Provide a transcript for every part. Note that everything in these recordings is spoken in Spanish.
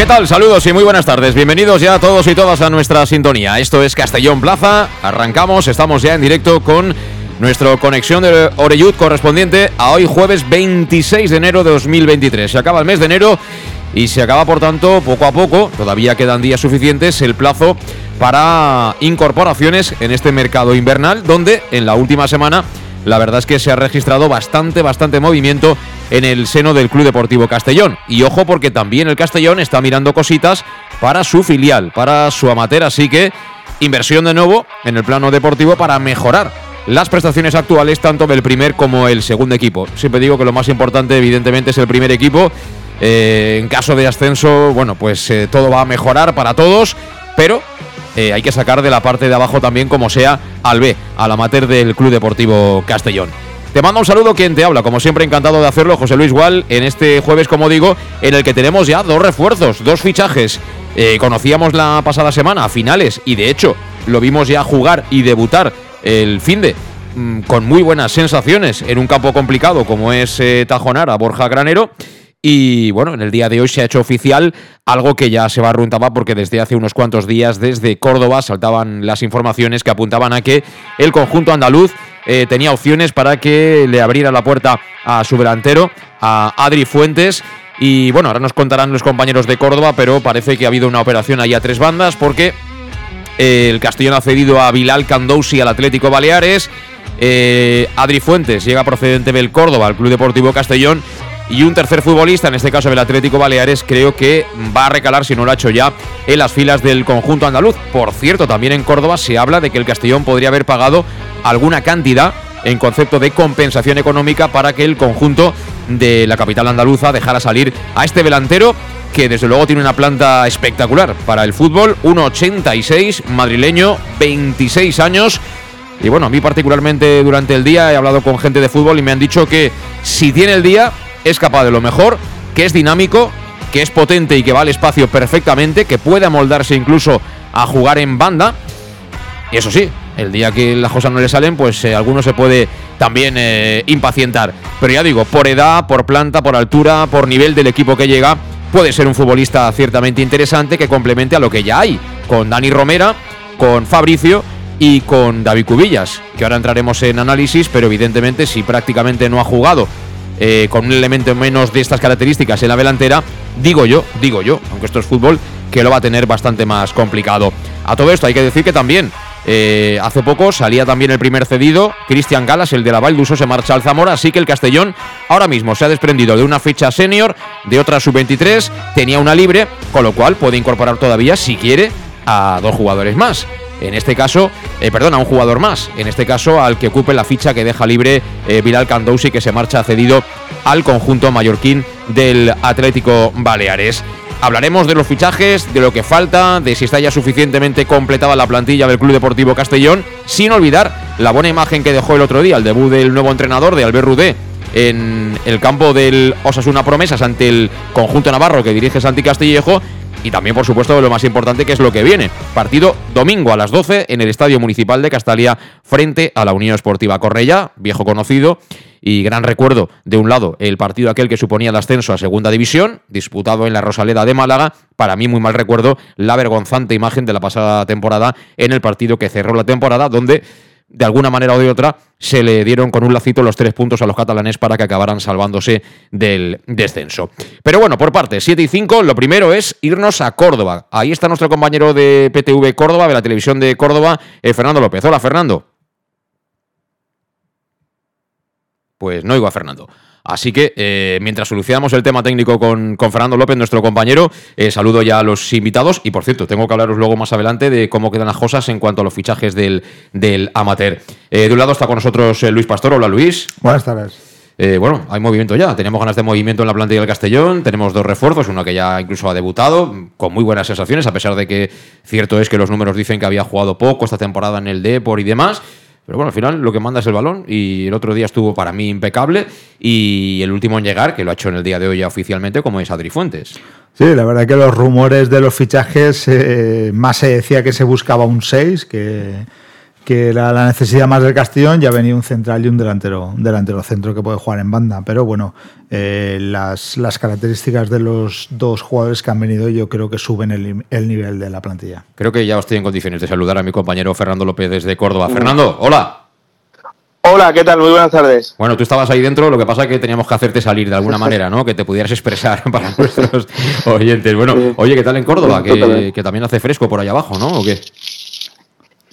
¿Qué tal? Saludos y muy buenas tardes. Bienvenidos ya todos y todas a nuestra sintonía. Esto es Castellón Plaza. Arrancamos, estamos ya en directo con nuestra conexión de Oreyud correspondiente a hoy jueves 26 de enero de 2023. Se acaba el mes de enero y se acaba por tanto poco a poco, todavía quedan días suficientes, el plazo para incorporaciones en este mercado invernal donde en la última semana la verdad es que se ha registrado bastante, bastante movimiento en el seno del Club Deportivo Castellón. Y ojo porque también el Castellón está mirando cositas para su filial, para su amateur, así que inversión de nuevo en el plano deportivo para mejorar las prestaciones actuales tanto del primer como el segundo equipo. Siempre digo que lo más importante evidentemente es el primer equipo. Eh, en caso de ascenso, bueno, pues eh, todo va a mejorar para todos, pero eh, hay que sacar de la parte de abajo también como sea al B, al amateur del Club Deportivo Castellón. Te mando un saludo quien te habla, como siempre encantado de hacerlo, José Luis Gual, en este jueves, como digo, en el que tenemos ya dos refuerzos, dos fichajes. Eh, conocíamos la pasada semana a finales y de hecho lo vimos ya jugar y debutar el fin de mm, con muy buenas sensaciones en un campo complicado como es eh, Tajonar a Borja Granero. Y bueno, en el día de hoy se ha hecho oficial algo que ya se barruntaba porque desde hace unos cuantos días desde Córdoba saltaban las informaciones que apuntaban a que el conjunto andaluz eh, tenía opciones para que le abriera la puerta a su delantero, a Adri Fuentes. Y bueno, ahora nos contarán los compañeros de Córdoba, pero parece que ha habido una operación ahí a tres bandas porque eh, el Castellón ha cedido a Bilal Candousi al Atlético Baleares. Eh, Adri Fuentes llega procedente del Córdoba al Club Deportivo Castellón y un tercer futbolista, en este caso del Atlético Baleares, creo que va a recalar, si no lo ha hecho ya, en las filas del conjunto andaluz. Por cierto, también en Córdoba se habla de que el Castellón podría haber pagado alguna cantidad en concepto de compensación económica para que el conjunto de la capital andaluza dejara salir a este delantero que desde luego tiene una planta espectacular para el fútbol, 1,86, madrileño, 26 años. Y bueno, a mí particularmente durante el día he hablado con gente de fútbol y me han dicho que si tiene el día es capaz de lo mejor, que es dinámico, que es potente y que va al espacio perfectamente, que puede amoldarse incluso a jugar en banda. Y eso sí, el día que las cosas no le salen, pues eh, alguno se puede también eh, impacientar. Pero ya digo, por edad, por planta, por altura, por nivel del equipo que llega, puede ser un futbolista ciertamente interesante que complemente a lo que ya hay, con Dani Romera, con Fabricio y con David Cubillas, que ahora entraremos en análisis, pero evidentemente si prácticamente no ha jugado eh, con un elemento menos de estas características en la delantera, digo yo, digo yo, aunque esto es fútbol, que lo va a tener bastante más complicado. A todo esto hay que decir que también eh, hace poco salía también el primer cedido, Cristian Galas, el de la Valduso, se marcha al Zamora, así que el Castellón ahora mismo se ha desprendido de una ficha senior, de otra sub-23, tenía una libre, con lo cual puede incorporar todavía, si quiere, a dos jugadores más en este caso, eh, perdón, a un jugador más, en este caso al que ocupe la ficha que deja libre eh, Candousi, que se marcha cedido al conjunto mallorquín del Atlético Baleares. Hablaremos de los fichajes, de lo que falta, de si está ya suficientemente completada la plantilla del Club Deportivo Castellón, sin olvidar la buena imagen que dejó el otro día, el debut del nuevo entrenador de Albert Rudé en el campo del Osasuna Promesas ante el conjunto navarro que dirige Santi Castillejo y también, por supuesto, lo más importante que es lo que viene. Partido domingo a las 12 en el Estadio Municipal de Castalia frente a la Unión Esportiva Correia, viejo conocido y gran recuerdo de un lado el partido aquel que suponía el ascenso a Segunda División, disputado en la Rosaleda de Málaga, para mí muy mal recuerdo la vergonzante imagen de la pasada temporada en el partido que cerró la temporada donde de alguna manera o de otra, se le dieron con un lacito los tres puntos a los catalanes para que acabaran salvándose del descenso. Pero bueno, por parte, 7 y 5, lo primero es irnos a Córdoba. Ahí está nuestro compañero de PTV Córdoba, de la televisión de Córdoba, eh, Fernando López. Hola, Fernando. Pues no oigo a Fernando. Así que eh, mientras solucionamos el tema técnico con, Fernando López, nuestro compañero, eh, saludo ya a los invitados. Y por cierto, tengo que hablaros luego más adelante de cómo quedan las cosas en cuanto a los fichajes del, del amateur. Eh, de un lado está con nosotros Luis Pastor. Hola Luis. Buenas tardes. bueno, hay movimiento ya. Tenemos ganas de movimiento en la plantilla del Castellón. Tenemos dos refuerzos, uno que ya incluso ha debutado, con muy buenas sensaciones, a pesar de que cierto es que los números dicen que había jugado poco esta temporada en el Depor y demás. Pero bueno, al final lo que manda es el balón y el otro día estuvo para mí impecable y el último en llegar, que lo ha hecho en el día de hoy ya oficialmente, como es Adri Fuentes. Sí, la verdad que los rumores de los fichajes, eh, más se decía que se buscaba un 6, que que era la necesidad más del Castellón, ya venía un central y un delantero, delantero centro que puede jugar en banda. Pero bueno, eh, las, las, características de los dos jugadores que han venido yo creo que suben el, el, nivel de la plantilla. Creo que ya estoy en condiciones de saludar a mi compañero Fernando López desde Córdoba. Fernando, hola. Hola, ¿qué tal? Muy buenas tardes. Bueno, tú estabas ahí dentro, lo que pasa es que teníamos que hacerte salir de alguna manera, ¿no? Que te pudieras expresar para nuestros oyentes. Bueno, oye, ¿qué tal en Córdoba? Que, que también hace fresco por ahí abajo, ¿no? ¿O qué?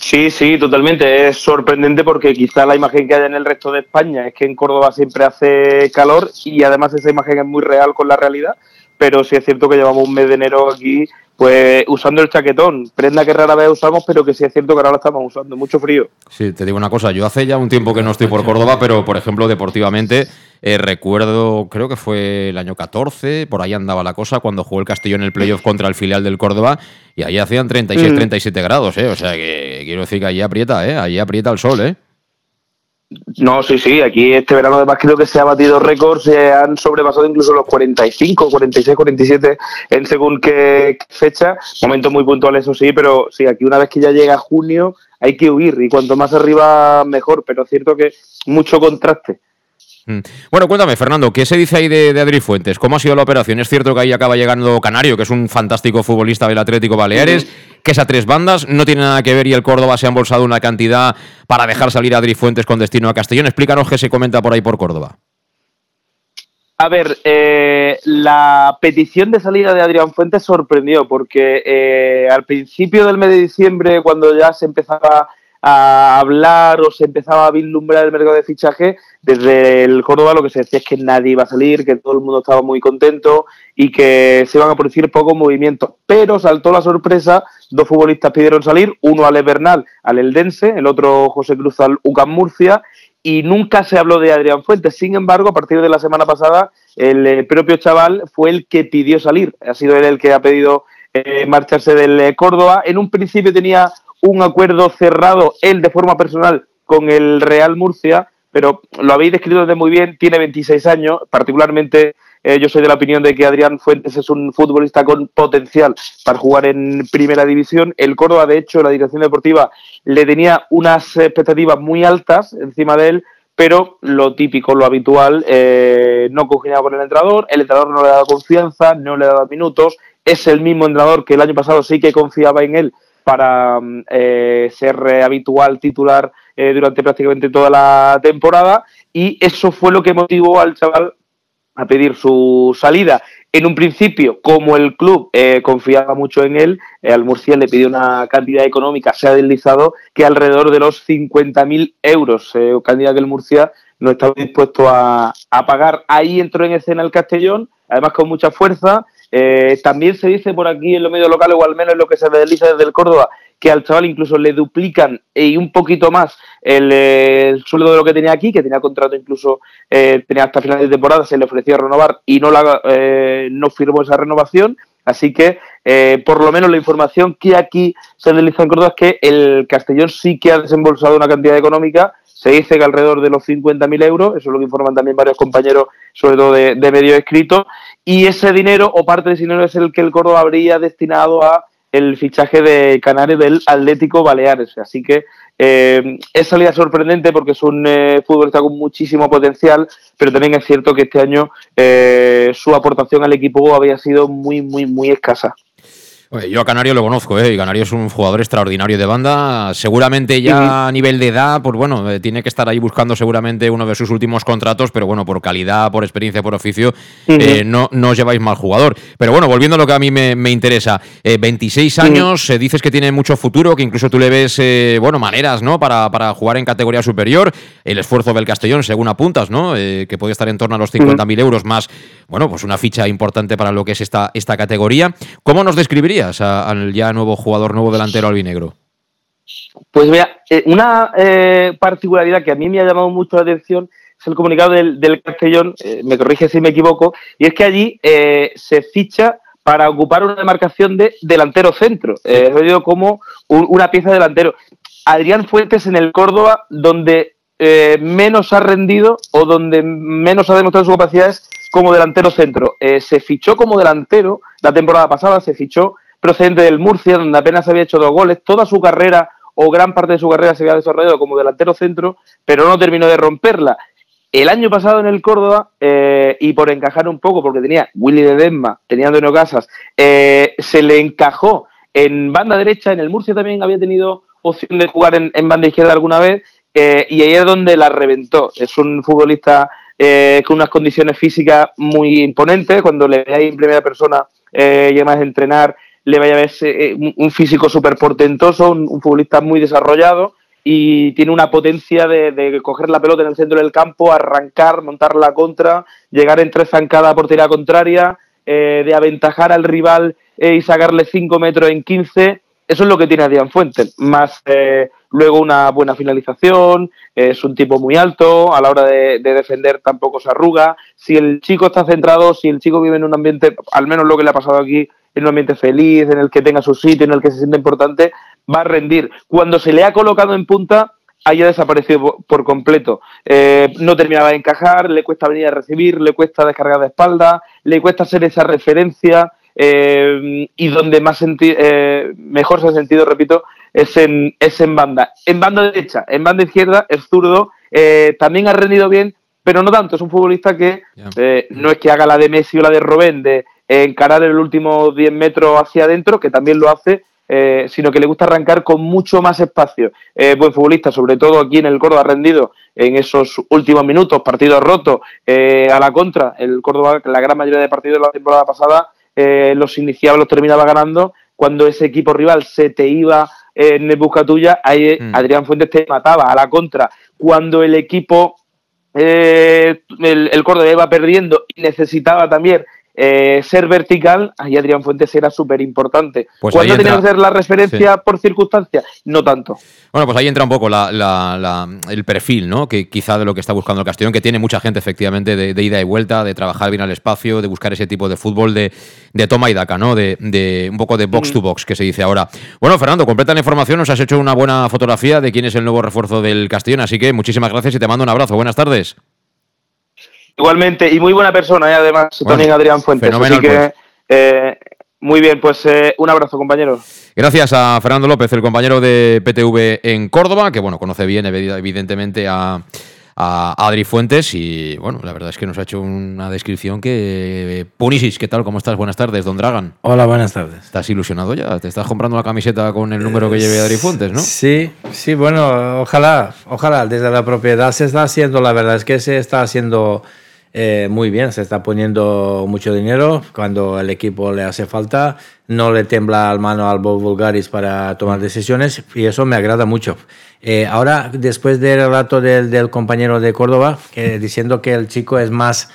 Sí, sí, totalmente. Es sorprendente porque quizá la imagen que hay en el resto de España es que en Córdoba siempre hace calor y además esa imagen es muy real con la realidad. Pero sí es cierto que llevamos un mes de enero aquí pues usando el chaquetón, prenda que rara vez usamos, pero que sí es cierto que ahora lo estamos usando, mucho frío. Sí, te digo una cosa, yo hace ya un tiempo que no estoy por Córdoba, pero por ejemplo deportivamente eh, recuerdo, creo que fue el año 14, por ahí andaba la cosa, cuando jugó el Castillo en el playoff contra el filial del Córdoba, y ahí hacían 36, 37 mm. grados, ¿eh? O sea que quiero decir que allí aprieta, ¿eh? Allí aprieta el sol, ¿eh? No, sí, sí, aquí este verano además creo que se ha batido récords, se han sobrepasado incluso los 45, 46, 47 en según qué fecha, momento muy puntual eso sí, pero sí, aquí una vez que ya llega junio hay que huir y cuanto más arriba mejor, pero es cierto que mucho contraste. Mm. Bueno, cuéntame, Fernando, ¿qué se dice ahí de, Adri Fuentes? ¿Cómo ha sido la operación? Es cierto que ahí acaba llegando Canario, que es un fantástico futbolista del Atlético Baleares, que es a tres bandas, no tiene nada que ver y el Córdoba se ha embolsado una cantidad para dejar salir a Adri Fuentes con destino a Castellón. Explícanos qué se comenta por ahí por Córdoba. A ver, eh, la petición de salida de Adrián Fuentes sorprendió porque eh, al principio del mes de diciembre, cuando ya se empezaba a hablar o se empezaba a vislumbrar el mercado de fichaje, desde el Córdoba lo que se decía es que nadie iba a salir, que todo el mundo estaba muy contento y que se iban a producir pocos movimientos. Pero saltó la sorpresa, dos futbolistas pidieron salir, uno al Bernal, al Eldense, el otro José Cruz al UCAM Murcia, y nunca se habló de Adrián Fuentes. Sin embargo, a partir de la semana pasada, el eh, propio chaval fue el que pidió salir. Ha sido él el que ha pedido eh, marcharse del eh, Córdoba. En un principio tenía un acuerdo cerrado él de forma personal con el Real Murcia, pero lo habéis descrito de muy bien, tiene 26 años, particularmente eh, yo soy de la opinión de que Adrián Fuentes es un futbolista con potencial para jugar en primera división. El Córdoba, de hecho, la dirección deportiva le tenía unas expectativas muy altas encima de él, pero lo típico, lo habitual, eh, no congeniaba con el entrenador, el entrenador no le daba confianza, no le daba minutos, es el mismo entrenador que el año pasado sí que confiaba en él para mm, eh, ser eh, habitual titular eh, durante prácticamente toda la temporada y eso fue lo que motivó al chaval a pedir su salida. En un principio, como el club confiaba mucho en él, al Murcia le pidió una cantidad económica, se ha deslizado, que alrededor de los 50.000 euros, cantidad que el Murcia no estaba dispuesto a pagar. Ahí entró en escena el Castellón, además con mucha fuerza, eh, también se dice por aquí en los medios locales, o al menos en lo que se desliza desde el Córdoba, que al chaval incluso le duplican y un poquito más el, sueldo de lo que tenía aquí, que tenía contrato incluso, eh, tenía hasta final de temporada, se le ofreció renovar y no, la, eh, no firmó esa renovación. Así que, por lo menos la información que aquí se desliza en Córdoba es que el Castellón sí que ha desembolsado una cantidad económica se dice que alrededor de los 50.000 euros, eso es lo que informan también varios compañeros, sobre todo de, de medios escritos, y ese dinero o parte de ese dinero es el que el Córdoba habría destinado a el fichaje de Canarias del Atlético Baleares. Así que eh, es salida sorprendente porque es un eh, futbolista con muchísimo potencial, pero también es cierto que este año eh, su aportación al equipo había sido muy, muy, muy escasa. Yo a Canario lo conozco, ¿eh? y Canario es un jugador extraordinario de banda. Seguramente ya a nivel de edad, pues bueno, eh, tiene que estar ahí buscando seguramente uno de sus últimos contratos, pero bueno, por calidad, por experiencia, por oficio, eh, no, no os lleváis mal jugador. Pero bueno, volviendo a lo que a mí me, interesa, 26 años, dices que tiene mucho futuro, que incluso tú le ves, bueno, maneras, ¿no? Para, para, jugar en categoría superior. El esfuerzo del Castellón, según apuntas, ¿no? que puede estar en torno a los 50.000 euros más, bueno, pues una ficha importante para lo que es esta, esta categoría. ¿Cómo nos describirías al ya nuevo jugador, nuevo delantero albinegro? Pues mira, eh, una eh, particularidad que a mí me ha llamado mucho la atención es el comunicado del, Castellón, eh, me corrige si me equivoco, y es que allí se ficha para ocupar una demarcación de delantero centro. Eh, he como una pieza de delantero. Adrián Fuentes en el Córdoba, donde menos ha rendido o donde menos ha demostrado sus capacidades como delantero centro. se fichó como delantero la temporada pasada, se fichó procedente del Murcia, donde apenas había hecho dos goles. Toda su carrera o gran parte de su carrera se había desarrollado como delantero centro, pero no terminó de romperla. El año pasado en el Córdoba, eh, y por encajar un poco, porque tenía Willy de Desma, tenía Antonio Casas, eh, se le encajó en banda derecha, en el Murcia también había tenido opción de jugar en, banda izquierda alguna vez, eh, y ahí es donde la reventó. Es un futbolista con unas condiciones físicas muy imponentes, cuando le veáis en primera persona y además entrenar le vaya a ver eh, un físico súper portentoso, un, futbolista muy desarrollado y tiene una potencia de, coger la pelota en el centro del campo, arrancar, montar la contra, llegar entre zancada a portería contraria, eh, de aventajar al rival eh, y sacarle 5 metros en 15. Eso es lo que tiene Adrián Fuentes, más luego una buena finalización, es un tipo muy alto, a la hora de, defender tampoco se arruga. Si el chico está centrado, si el chico vive en un ambiente, al menos lo que le ha pasado aquí, en un ambiente feliz, en el que tenga su sitio, en el que se siente importante, va a rendir. Cuando se le ha colocado en punta, haya desaparecido por completo. Eh, no terminaba de encajar, le cuesta venir a recibir, le cuesta descargar de espalda, le cuesta ser esa referencia eh, y donde más eh, mejor se ha sentido, repito, es en, es en banda. En banda derecha, en banda izquierda, es zurdo, también ha rendido bien, pero no tanto. Es un futbolista que no es que haga la de Messi o la de Robén, de encarar el último 10 metros hacia adentro, que también lo hace, eh, sino que le gusta arrancar con mucho más espacio. Eh, buen futbolista, sobre todo aquí en el Córdoba, rendido en esos últimos minutos, partidos rotos, eh, a la contra. El Córdoba, la gran mayoría de partidos de la temporada pasada, los iniciaba, los terminaba ganando. Cuando ese equipo rival se te iba en busca tuya, ahí mm. Adrián Fuentes te mataba a la contra. Cuando el equipo, el, el Córdoba iba perdiendo y necesitaba también eh, ser vertical, ahí Adrián Fuentes era súper importante. Pues ¿Cuándo tenía que ser la referencia por circunstancia? No tanto. Bueno, pues ahí entra un poco el perfil, ¿no? Que quizá de lo que está buscando el Castellón, que tiene mucha gente efectivamente de, ida y vuelta, de trabajar bien al espacio, de buscar ese tipo de fútbol de, toma y daca, ¿no? De, un poco de box to box, que se dice ahora. Bueno, Fernando, completa la información, nos has hecho una buena fotografía de quién es el nuevo refuerzo del Castellón, así que muchísimas gracias y te mando un abrazo. Buenas tardes. Igualmente, y muy buena persona, y ¿eh? además, también Adrián Fuentes. Así que, pues. eh, muy bien, pues eh, un abrazo, compañero. Gracias a Fernando López, el compañero de PTV en Córdoba, que bueno, conoce bien, evidentemente, a, Adri Fuentes. Y bueno, la verdad es que nos ha hecho una descripción que. Punisis, ¿qué tal? ¿Cómo estás? Buenas tardes, Don Dragan. Hola, buenas tardes. ¿Estás ilusionado ya? ¿Te estás comprando la camiseta con el número que lleve Adri Fuentes, no? Sí, sí, bueno, ojalá, ojalá. Desde la propiedad se está haciendo, la verdad es que se está haciendo eh, muy bien, se está poniendo mucho dinero cuando el equipo le hace falta, no le tembla la mano al Bob Vulgaris para tomar decisiones y eso me agrada mucho. Eh, ahora, después del relato del, del compañero de Córdoba, que, diciendo que el chico es más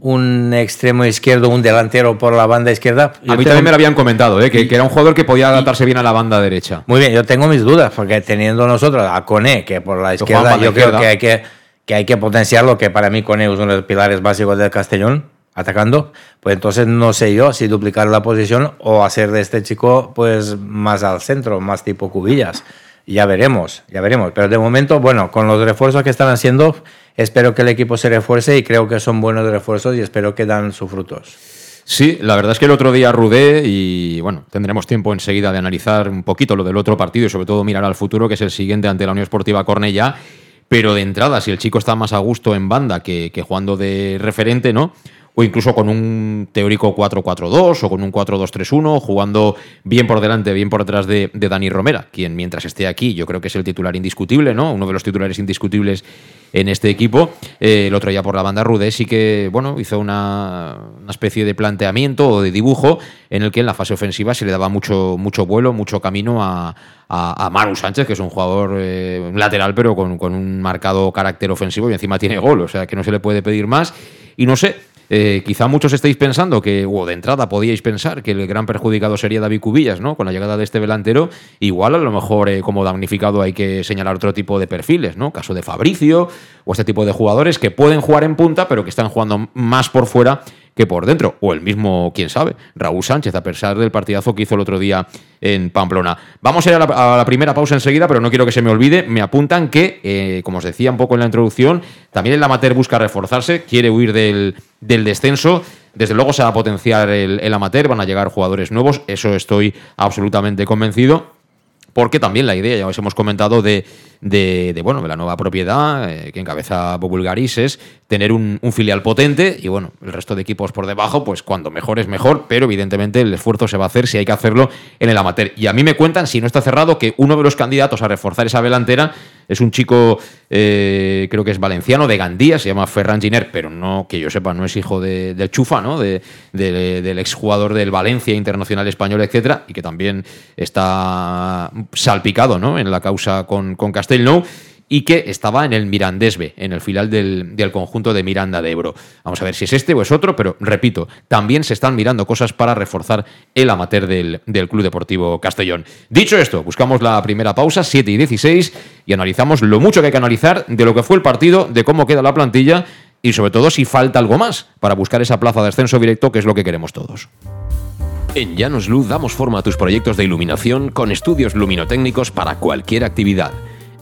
un extremo izquierdo, un delantero por la banda izquierda. A mí también me lo habían comentado, ¿eh? que, era un jugador que podía adaptarse bien a la banda derecha. Muy bien, yo tengo mis dudas, porque teniendo nosotros a Cone, que por la izquierda yo creo que hay que que hay que potenciarlo, que para mí con es uno de los pilares básicos del Castellón, atacando, pues entonces no sé yo si duplicar la posición o hacer de este chico pues más al centro, más tipo cubillas. Ya veremos, ya veremos. Pero de momento, bueno, con los refuerzos que están haciendo, espero que el equipo se refuerce y creo que son buenos refuerzos y espero que dan sus frutos. Sí, la verdad es que el otro día rudé y bueno, tendremos tiempo enseguida de analizar un poquito lo del otro partido y sobre todo mirar al futuro, que es el siguiente ante la Unión Esportiva Cornella pero de entrada, si el chico está más a gusto en banda que, jugando de referente, ¿no? o incluso con un teórico 4-4-2 o con un 4-2-3-1, jugando bien por delante, bien por detrás de, de, Dani Romera, quien mientras esté aquí yo creo que es el titular indiscutible, ¿no? Uno de los titulares indiscutibles en este equipo. Eh, el otro ya por la banda Rude sí que bueno, hizo una, una, especie de planteamiento o de dibujo en el que en la fase ofensiva se le daba mucho, mucho vuelo, mucho camino a, a, a Manu Sánchez, que es un jugador eh, lateral, pero con, con un marcado carácter ofensivo y encima tiene gol, o sea que no se le puede pedir más. Y no sé, eh, quizá muchos estéis pensando que, o de entrada podíais pensar que el gran perjudicado sería David Cubillas, ¿no? Con la llegada de este delantero, igual a lo mejor eh, como damnificado hay que señalar otro tipo de perfiles, ¿no? Caso de Fabricio o este tipo de jugadores que pueden jugar en punta, pero que están jugando más por fuera que por dentro. O el mismo, quién sabe, Raúl Sánchez, a pesar del partidazo que hizo el otro día en Pamplona. Vamos a ir a la, primera pausa enseguida, pero no quiero que se me olvide. Me apuntan que, eh, como os decía un poco en la introducción, también el amateur busca reforzarse, quiere huir del, del descenso. Desde luego se va a potenciar el, el amateur, van a llegar jugadores nuevos, eso estoy absolutamente convencido porque también la idea, ya os hemos comentado, de, de, bueno, de la nueva propiedad eh, que encabeza Bobulgaris es tener un, un, filial potente y bueno, el resto de equipos por debajo, pues cuando mejor es mejor, pero evidentemente el esfuerzo se va a hacer si hay que hacerlo en el amateur. Y a mí me cuentan, si no está cerrado, que uno de los candidatos a reforzar esa delantera es un chico, eh, creo que es valenciano, de Gandía, se llama Ferran Giner, pero no, que yo sepa, no es hijo de, del Chufa, ¿no? De, de, del exjugador del Valencia Internacional Español, etcétera, y que también está salpicado, ¿no? En la causa con, con Castellnou y que estaba en el Mirandesbe, en el final del, del, conjunto de Miranda de Ebro. Vamos a ver si es este o es otro, pero repito, también se están mirando cosas para reforzar el amateur del, del Club Deportivo Castellón. Dicho esto, buscamos la primera pausa, 7 y 16, y analizamos lo mucho que hay que analizar de lo que fue el partido, de cómo queda la plantilla y sobre todo si falta algo más para buscar esa plaza de ascenso directo, que es lo que queremos todos. En Llanos Luz damos forma a tus proyectos de iluminación con estudios luminotécnicos para cualquier actividad.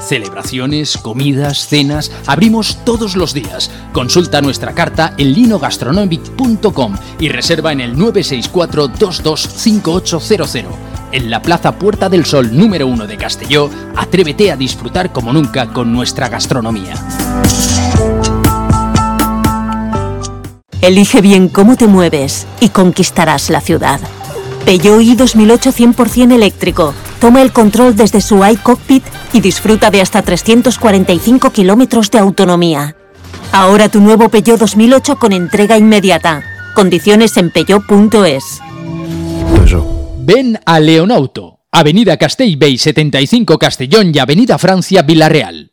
Celebraciones, comidas, cenas, abrimos todos los días. Consulta nuestra carta en linogastronomic.com y reserva en el 964 225800 en la Plaza Puerta del Sol número 1 de Castelló, atrévete a disfrutar como nunca con nuestra gastronomía. Elige bien cómo te mueves y conquistarás la ciudad. Peugeot i 2008 100% eléctrico. Toma el control desde su iCockpit y disfruta de hasta 345 kilómetros de autonomía. Ahora tu nuevo Peugeot 2008 con entrega inmediata. Condiciones en peugeot.es. Ven a Leonauto, Avenida Castellbey 75 Castellón y Avenida Francia Villarreal.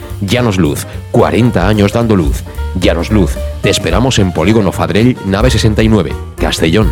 Llanos Luz, 40 años dando luz. Llanos Luz, te esperamos en Polígono Fadrell, nave 69, Castellón.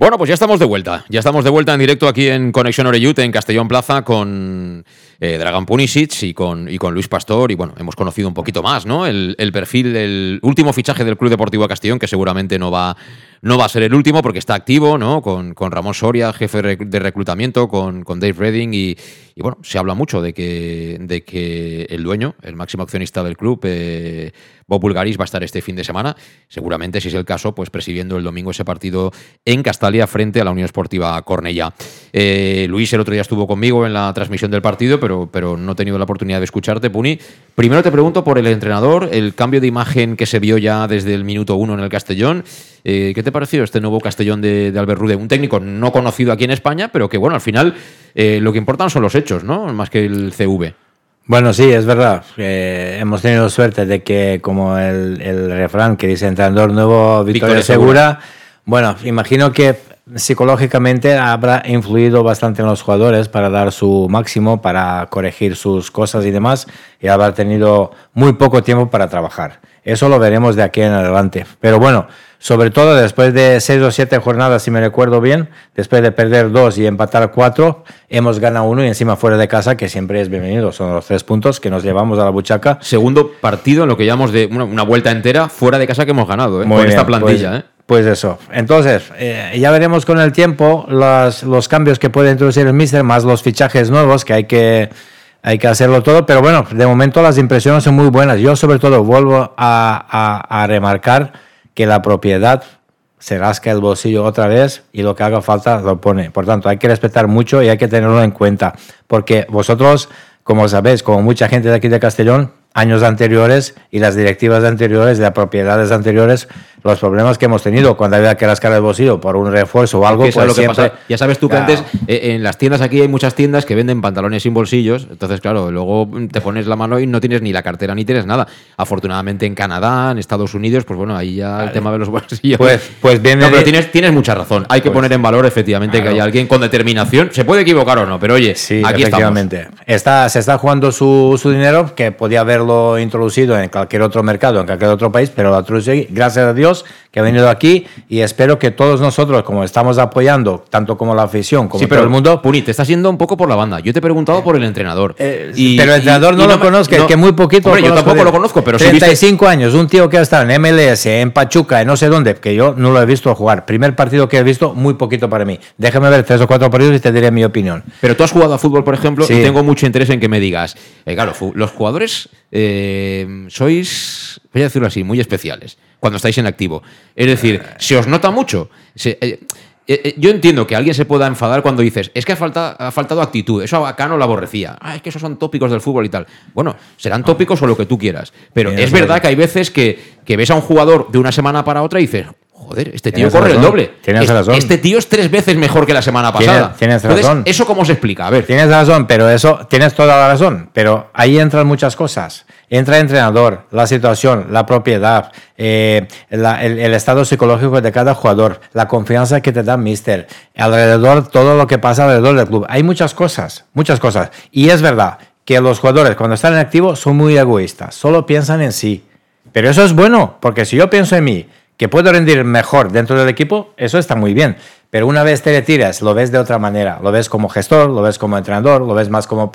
Bueno, pues ya estamos de vuelta. Ya estamos de vuelta en directo aquí en Conexión Oreyut, en Castellón Plaza, con eh, Dragan Punisic y con, Luis Pastor. Y bueno, hemos conocido un poquito más, ¿no? El, el perfil del último fichaje del Club Deportivo Castellón, que seguramente no va, no va a ser el último porque está activo, ¿no? Con, con Ramón Soria, jefe de reclutamiento, con, con Dave Redding y, bueno, se habla mucho de que, de que el dueño, el máximo accionista del club, eh, Bob Bulgaris, va a estar este fin de semana. Seguramente, si es el caso, pues presidiendo el domingo ese partido en Castalia frente a la Unión Esportiva Cornella. Eh, Luis el otro día estuvo conmigo en la transmisión del partido, pero, pero no he tenido la oportunidad de escucharte, Puni. Primero te pregunto por el entrenador, el cambio de imagen que se vio ya desde el minuto uno en el Castellón. Eh, ¿Qué te pareció este nuevo Castellón de, de, Albert Rude? Un técnico no conocido aquí en España, pero que bueno, al final eh, lo que importan son los hechos, ¿no? Más que el CV. Bueno, sí, es verdad. hemos tenido suerte de que, como el, el refrán que dice entrenador nuevo, victoria, segura. Bueno, imagino que psicológicamente habrá influido bastante en los jugadores para dar su máximo, para corregir sus cosas y demás, y habrá tenido muy poco tiempo para trabajar. Eso lo veremos de aquí en adelante. Pero bueno, sobre todo después de seis o siete jornadas, si me recuerdo bien, después de perder dos y empatar cuatro, hemos ganado uno y encima fuera de casa, que siempre es bienvenido. Son los tres puntos que nos llevamos a la buchaca. Segundo partido en lo que llamamos de una, vuelta entera fuera de casa que hemos ganado, ¿eh? con esta plantilla. Pues, ¿eh? Pues eso. Entonces, eh, ya veremos con el tiempo los, los cambios que puede introducir el Mister, más los fichajes nuevos que hay que hay que hacerlo todo, pero bueno, de momento las impresiones son muy buenas. Yo sobre todo vuelvo a, a, remarcar que la propiedad se rasca el bolsillo otra vez y lo que haga falta lo pone. Por tanto, hay que respetar mucho y hay que tenerlo en cuenta, porque vosotros, como sabéis, como mucha gente de aquí de Castellón, años anteriores y las directivas anteriores de propiedades anteriores los problemas que hemos tenido cuando había que rascar el bolsillo por un refuerzo o algo. Pues lo que pasa. Ya sabes tú que antes eh, en las tiendas aquí hay muchas tiendas que venden pantalones sin bolsillos, entonces claro, luego te pones la mano y no tienes ni la cartera ni tienes nada. Afortunadamente en Canadá, en Estados Unidos, pues bueno, ahí ya el tema de los bolsillos. Pues, pues bien, no, pero tienes, tienes mucha razón. Hay que pues poner en valor efectivamente que hay alguien con determinación. Se puede equivocar o no, pero oye, sí, aquí efectivamente. Está, se está jugando su, su, dinero, que podía haberlo introducido en cualquier otro mercado, en cualquier otro país, pero lo gracias a Dios Dios que ha venido aquí y espero que todos nosotros, como estamos apoyando, tanto como la afición, como todo el mundo. Puni, te estás yendo un poco por la banda. Yo te he preguntado por el entrenador. Eh, pero el entrenador no, lo conozco, que muy poquito. yo tampoco lo conozco, pero 35 años, un tío que ha estado en MLS, en Pachuca, en no sé dónde, que yo no lo he visto jugar. Primer partido que he visto, muy poquito para mí. Déjame ver tres o cuatro partidos y te diré mi opinión. Pero tú has jugado a fútbol, por ejemplo, y tengo mucho interés en que me digas, eh, claro, los jugadores eh, sois, voy a decirlo así, muy especiales cuando estáis en activo. Es decir, se os nota mucho. Eh, eh, eh, yo entiendo que alguien se pueda enfadar cuando dices, es que ha, falta, ha faltado actitud, eso acá no lo aborrecía, ah, es que esos son tópicos del fútbol y tal. Bueno, serán tópicos o lo que tú quieras, pero es verdad que hay veces que, que ves a un jugador de una semana para otra y dices, joder, este tío corre el doble. Tienes razón. Este tío es tres veces mejor que la semana pasada. Tienes, razón. ¿Eso cómo se explica? A ver. Tienes razón, pero eso, tienes toda la razón. Pero ahí entran muchas cosas. Entra entrenador, la situación, la propiedad, eh, el, estado psicológico de cada jugador, la confianza que te da Mister, alrededor, todo lo que pasa alrededor del club. Hay muchas cosas, muchas cosas. Y es verdad que los jugadores cuando están en activo son muy egoístas, solo piensan en sí. Pero eso es bueno, porque si yo pienso en mí, que puedo rendir mejor dentro del equipo, eso está muy bien. Pero una vez te retiras, lo ves de otra manera. Lo ves como gestor, lo ves como entrenador, lo ves más como...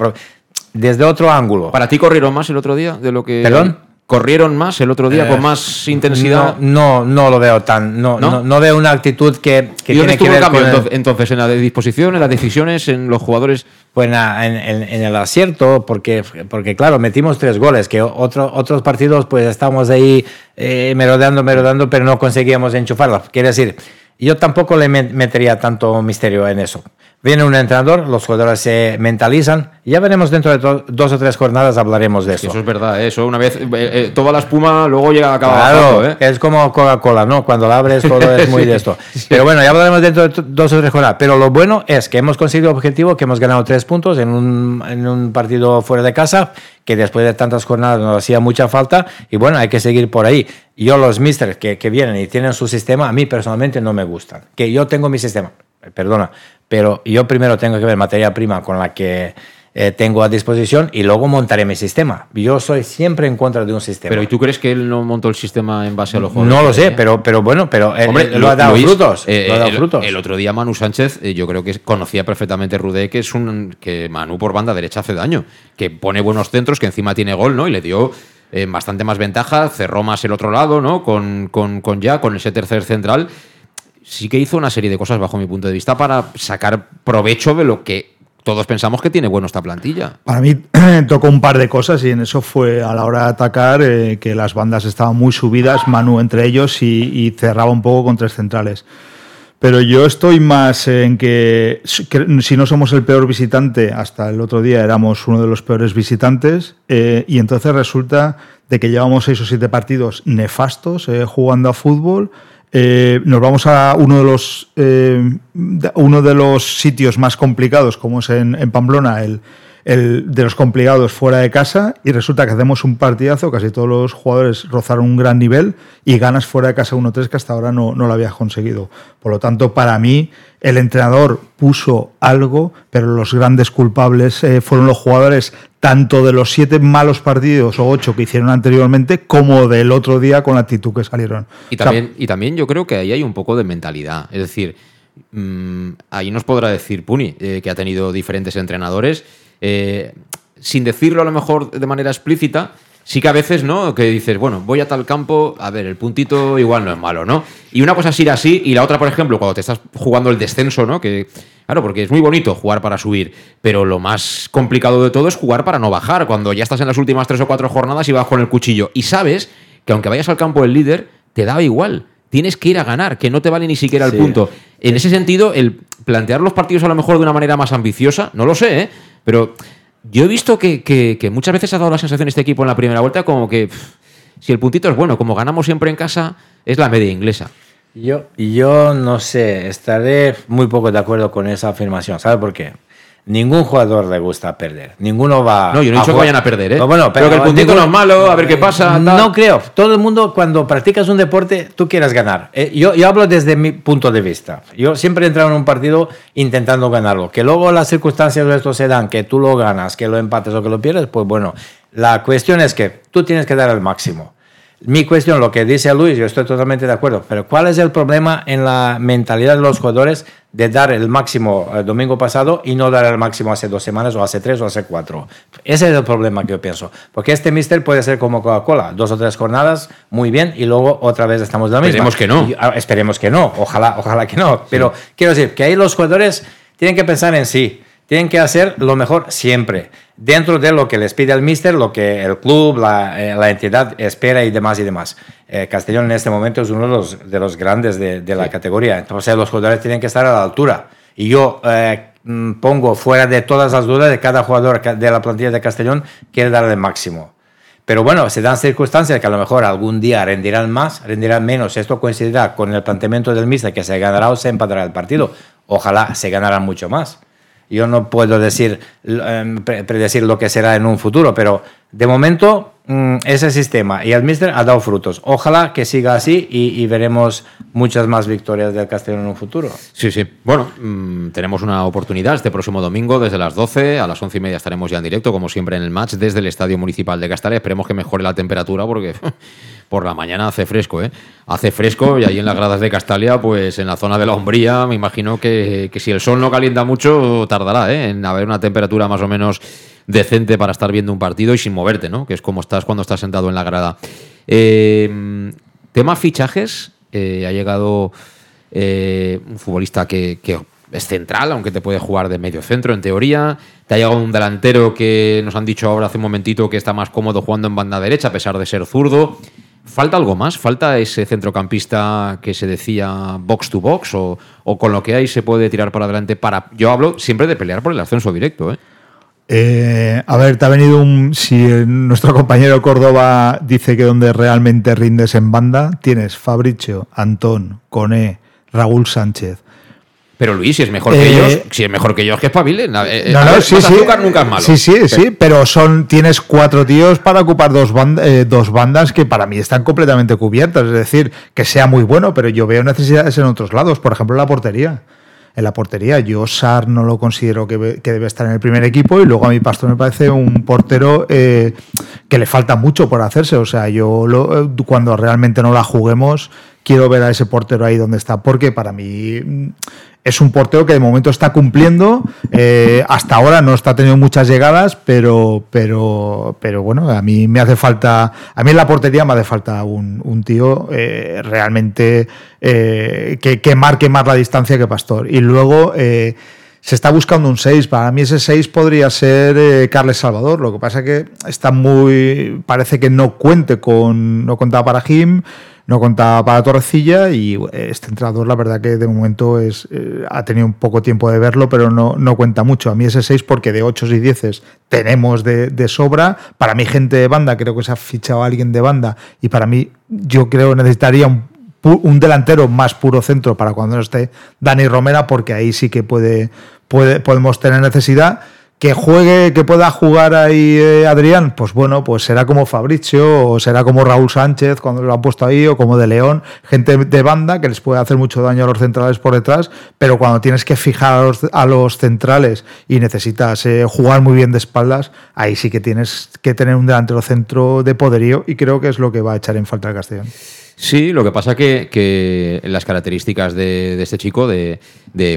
desde otro ángulo. ¿Para ti corrieron más el otro día de lo que... ¿Perdón? ¿Corrieron más el otro día con eh, más intensidad? No, no, lo veo tan. No, no, veo una actitud que, que tiene que ver cambio, entonces, en la disposición, en las decisiones, en los jugadores. Pues en, en, el acierto, porque, porque claro, metimos tres goles, que otro, otros partidos pues estamos ahí eh, merodeando, merodeando, pero no conseguíamos enchufarla. Quiere decir, yo tampoco le metería tanto misterio en eso. Viene un entrenador, los jugadores se mentalizan ya veremos dentro de dos o tres jornadas hablaremos de eso. Eso es verdad, eso una vez, eh, eh, toda la espuma luego llega a acabar. Claro, ¿eh? es como Coca-Cola, ¿no? Cuando la abres todo es muy de esto. Pero bueno, ya hablaremos dentro de dos o tres jornadas. Pero lo bueno es que hemos conseguido objetivo, que hemos ganado tres puntos en un, en un partido fuera de casa, que después de tantas jornadas nos hacía mucha falta y bueno, hay que seguir por ahí. Yo los misters que, que vienen y tienen su sistema, a mí personalmente no me gustan. Que yo tengo mi sistema, perdona, pero yo primero tengo que ver materia prima con la que eh, tengo a disposición y luego montaré mi sistema. Yo soy siempre en contra de un sistema. Pero ¿y tú crees que él no montó el sistema en base a los jugadores? No lo sé, pero, pero bueno, pero lo, ha dado frutos, eh, lo ha dado el, frutos. El otro día Manu Sánchez, eh, yo creo que conocía perfectamente Rudé que es un que Manu por banda derecha hace daño, que pone buenos centros, que encima tiene gol, ¿no? Y le dio bastante más ventaja, cerró más el otro lado, ¿no? Con, con, con ya, con ese tercer central sí que hizo una serie de cosas bajo mi punto de vista para sacar provecho de lo que todos pensamos que tiene bueno esta plantilla. Para mí tocó un par de cosas y en eso fue a la hora de atacar eh, que las bandas estaban muy subidas, Manu entre ellos y, cerraba un poco con tres centrales. Pero yo estoy más en que, si no somos el peor visitante, hasta el otro día éramos uno de los peores visitantes, eh, y entonces resulta de que llevamos seis o siete partidos nefastos eh, jugando a fútbol. Eh, nos vamos a uno de los uno de los sitios más complicados, como es en, Pamplona, el, el, de los complicados fuera de casa y resulta que hacemos un partidazo, casi todos los jugadores rozaron un gran nivel y ganas fuera de casa 1-3 que hasta ahora no, no lo habías conseguido. Por lo tanto, para mí, el entrenador puso algo, pero los grandes culpables eh, fueron los jugadores, tanto de los siete malos partidos o ocho que hicieron anteriormente, como del otro día con la actitud que salieron. Y también, y también yo creo que ahí hay un poco de mentalidad. Es decir, mmm, ahí nos podrá decir Puni, eh, que ha tenido diferentes entrenadores eh, sin decirlo a lo mejor de manera explícita, sí que a veces, ¿no? Que dices, bueno, voy a tal campo, a ver, el puntito igual no es malo, ¿no? Y una cosa es ir así, y la otra, por ejemplo, cuando te estás jugando el descenso, ¿no? Que, claro, porque es muy bonito jugar para subir, pero lo más complicado de todo es jugar para no bajar, cuando ya estás en las últimas tres o cuatro jornadas y vas con el cuchillo. Y sabes que aunque vayas al campo del líder, te da igual. Tienes que ir a ganar, que no te vale ni siquiera el punto. En ese sentido, el plantear los partidos a lo mejor de una manera más ambiciosa, no lo sé, ¿eh? Pero yo he visto que, muchas veces ha dado la sensación este equipo en la primera vuelta como que si el puntito es bueno, como ganamos siempre en casa, es la media inglesa. Yo, yo no sé, estaré muy poco de acuerdo con esa afirmación. ¿Sabe por qué? Ningún jugador le gusta perder. Ninguno va. No, yo no he dicho que vayan a perder, ¿eh? bueno, pero, que el puntito no es malo, a ver qué pasa. No creo. Todo el mundo, cuando practicas un deporte, tú quieres ganar. Eh, yo, yo hablo desde mi punto de vista. Yo siempre he entrado en un partido intentando ganarlo. Que luego las circunstancias de esto se dan, que tú lo ganas, que lo empates o que lo pierdes, pues bueno. La cuestión es que tú tienes que dar el máximo. Mi cuestión, lo que dice Luis, yo estoy totalmente de acuerdo, pero ¿cuál es el problema en la mentalidad de los jugadores de dar el máximo el domingo pasado y no dar el máximo hace dos semanas o hace tres o hace cuatro? Ese es el problema que yo pienso, porque este mister puede ser como Coca-Cola, dos o tres jornadas, muy bien, y luego otra vez estamos de la misma. Esperemos que no. Ah, esperemos que no, ojalá, ojalá que no, pero quiero decir que ahí los jugadores tienen que pensar en sí tienen que hacer lo mejor siempre, dentro de lo que les pide el míster, lo que el club, la, eh, la entidad espera y demás y demás. Eh, Castellón en este momento es uno de los, de los grandes de, de la categoría, entonces los jugadores tienen que estar a la altura. Y yo eh, mm, pongo fuera de todas las dudas de cada jugador de la plantilla de Castellón quiere dar el máximo. Pero bueno, se dan circunstancias que a lo mejor algún día rendirán más, rendirán menos. Esto coincidirá con el planteamiento del míster que se ganará o se empatará el partido. Ojalá se ganará mucho más. Yo no puedo decir, em, predecir lo que será en un futuro, pero de momento mm, ese sistema y el Mister ha dado frutos. Ojalá que siga así y, veremos muchas más victorias del Castellón en un futuro. Sí, sí. Bueno, mm, tenemos una oportunidad este próximo domingo desde las 12 a las 11 y media estaremos ya en directo, como siempre en el match, desde el Estadio Municipal de Castellón. Esperemos que mejore la temperatura porque por la mañana hace fresco, ¿eh? Hace fresco y ahí en las gradas de Castalia, pues en la zona de la hombría, me imagino que, si el sol no calienta mucho, tardará ¿eh? en haber una temperatura más o menos decente para estar viendo un partido y sin moverte, ¿no? Que es como estás cuando estás sentado en la grada. Eh, tema fichajes, eh, ha llegado eh, un futbolista que, que es central, aunque te puede jugar de medio centro en teoría. Te ha llegado un delantero que nos han dicho ahora hace un momentito que está más cómodo jugando en banda derecha a pesar de ser zurdo. ¿Falta algo más? ¿Falta ese centrocampista que se decía box to box? ¿O, con lo que hay se puede tirar para adelante para... Yo hablo siempre de pelear por el ascenso directo, ¿eh? Eh, a ver, te ha venido un. Si nuestro compañero Córdoba dice que donde realmente rindes en banda, tienes Fabricio, Antón, Coné, Raúl Sánchez, pero Luis, si es mejor que eh, ellos, si es mejor que ellos, que espabile. Eh, no, no, sí, sí. nunca es malo. Sí, sí, sí, pero son, tienes cuatro tíos para ocupar dos, eh, dos bandas que para mí están completamente cubiertas. Es decir, que sea muy bueno, pero yo veo necesidades en otros lados. Por ejemplo, la portería. En la portería, yo Sar no lo considero que, debe estar en el primer equipo y luego a mi pastor me parece un portero que le falta mucho por hacerse. O sea, yo cuando realmente no la juguemos, quiero ver a ese portero ahí donde está, porque para mí es un portero que de momento está cumpliendo. Eh, hasta ahora no está teniendo muchas llegadas, pero, pero, pero bueno, a mí me hace falta, a mí en la portería me hace falta un, tío eh, realmente eh, que, marque más la distancia que Pastor. Y luego se está buscando un 6. Para mí ese 6 podría ser Carles Salvador. Lo que pasa es que está muy, parece que no cuente con, no contaba para Jim no contaba para Torrecilla y este entrenador la verdad que de momento es, eh, ha tenido un poco tiempo de verlo, pero no, no cuenta mucho. A mí ese 6 porque de 8 y 10 tenemos de, sobra. Para mí gente de banda, creo que se ha fichado a alguien de banda y para mí yo creo necesitaría un, un delantero más puro centro para cuando no esté Dani Romera porque ahí sí que puede, puede podemos tener necesidad Que juegue, que pueda jugar ahí eh, Adrián, pues bueno, pues será como Fabricio o será como Raúl Sánchez cuando lo han puesto ahí o como de León, gente de banda que les puede hacer mucho daño a los centrales por detrás, pero cuando tienes que fijar a los, centrales y necesitas eh, jugar muy bien de espaldas, ahí sí que tienes que tener un delantero centro de poderío y creo que es lo que va a echar en falta el Castellón. Sí, lo que pasa que, que las características de, este chico, de,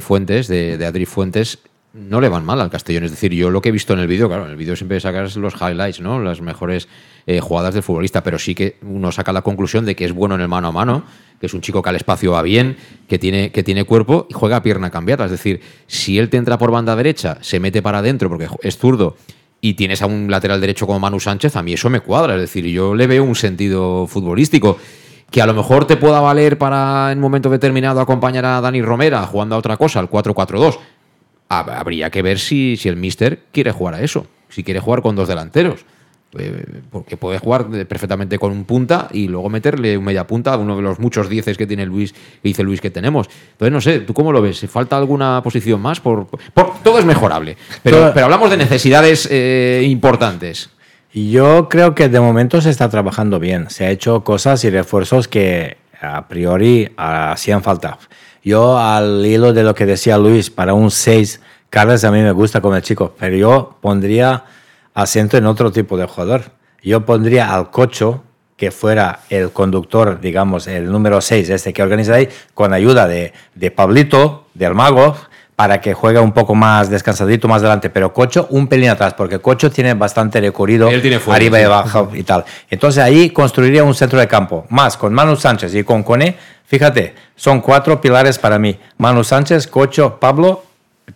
Fuentes, de, de Adri Fuentes, no le van mal al Castellón. Es decir, yo lo que he visto en el vídeo, claro, en el vídeo siempre sacas los highlights, ¿no? Las mejores eh, jugadas del futbolista, pero sí que uno saca la conclusión de que es bueno en el mano a mano, que es un chico que al espacio va bien, que tiene, que tiene cuerpo y juega a pierna cambiada. Es decir, si él te entra por banda derecha, se mete para adentro porque es zurdo y tienes a un lateral derecho como Manu Sánchez, a mí eso me cuadra. Es decir, yo le veo un sentido futbolístico que a lo mejor te pueda valer para en un momento determinado acompañar a Dani Romera jugando a otra cosa, al 4-4-2 habría que ver si, si el Mister quiere jugar a eso, si quiere jugar con dos delanteros. Eh, porque puede jugar perfectamente con un punta y luego meterle un media punta, uno de los muchos dieces que tiene Luis, que dice Luis que tenemos. Entonces, no sé, ¿tú cómo lo ves? ¿Falta alguna posición más? Por, todo es mejorable, pero, pero hablamos de necesidades eh, importantes. Yo creo que de momento se está trabajando bien. Se ha hecho cosas y refuerzos que a priori hacían falta. Yo, al hilo de lo que decía Luis, para un 6, Carles a mí me gusta como el chico, pero yo pondría acento en otro tipo de jugador. Yo pondría al Cocho, que fuera el conductor, digamos, el número 6, este que organiza ahí, con ayuda de, de Pablito, del mago, para que juegue un poco más descansadito más adelante, pero Cocho un pelín atrás, porque Cocho tiene bastante recorrido arriba y abajo y tal. Entonces ahí construiría un centro de campo, más con Manu Sánchez y con Cone Fíjate, son cuatro pilares para mí. Manu Sánchez, Cocho, Pablo.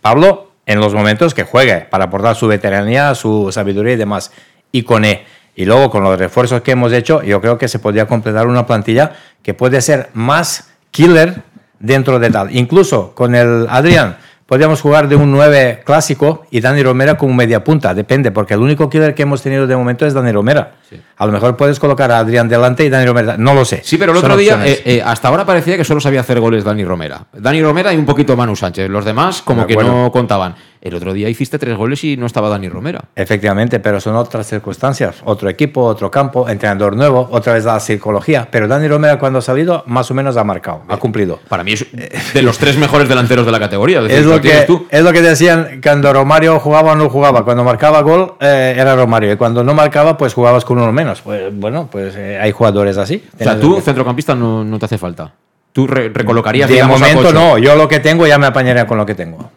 Pablo en los momentos que juegue, para aportar su veteranía, su sabiduría y demás. Y con E. Y luego con los refuerzos que hemos hecho, yo creo que se podría completar una plantilla que puede ser más killer dentro de tal. Incluso con el Adrián podríamos jugar de un 9 clásico y Dani Romera como media punta, depende, porque el único killer que hemos tenido de momento es Dani Romera. A lo mejor puedes colocar a Adrián delante y Dani Romera, no lo sé. Sí, pero el otro día, eh, eh, hasta ahora parecía que solo sabía hacer goles Dani Romera. Dani Romera y un poquito Manu Sánchez, los demás como que no contaban. El otro día hiciste tres goles y no estaba Dani Romera. Efectivamente, pero son otras circunstancias. Otro equipo, otro campo, entrenador nuevo, otra vez la psicología. Pero Dani Romera cuando ha salido, más o menos ha marcado, ha cumplido. Para mí es de los tres mejores delanteros de la categoría. Es, lo que, es lo que decían cuando Romario jugaba o no jugaba. Cuando marcaba gol eh, era Romario y cuando no marcaba pues jugabas con uno menos. Pues bueno, pues eh, hay jugadores así. O sea, tú, centrocampista, no, no, te hace falta. Tú recolocarías, De momento no, yo lo que tengo ya me apañaría con lo que tengo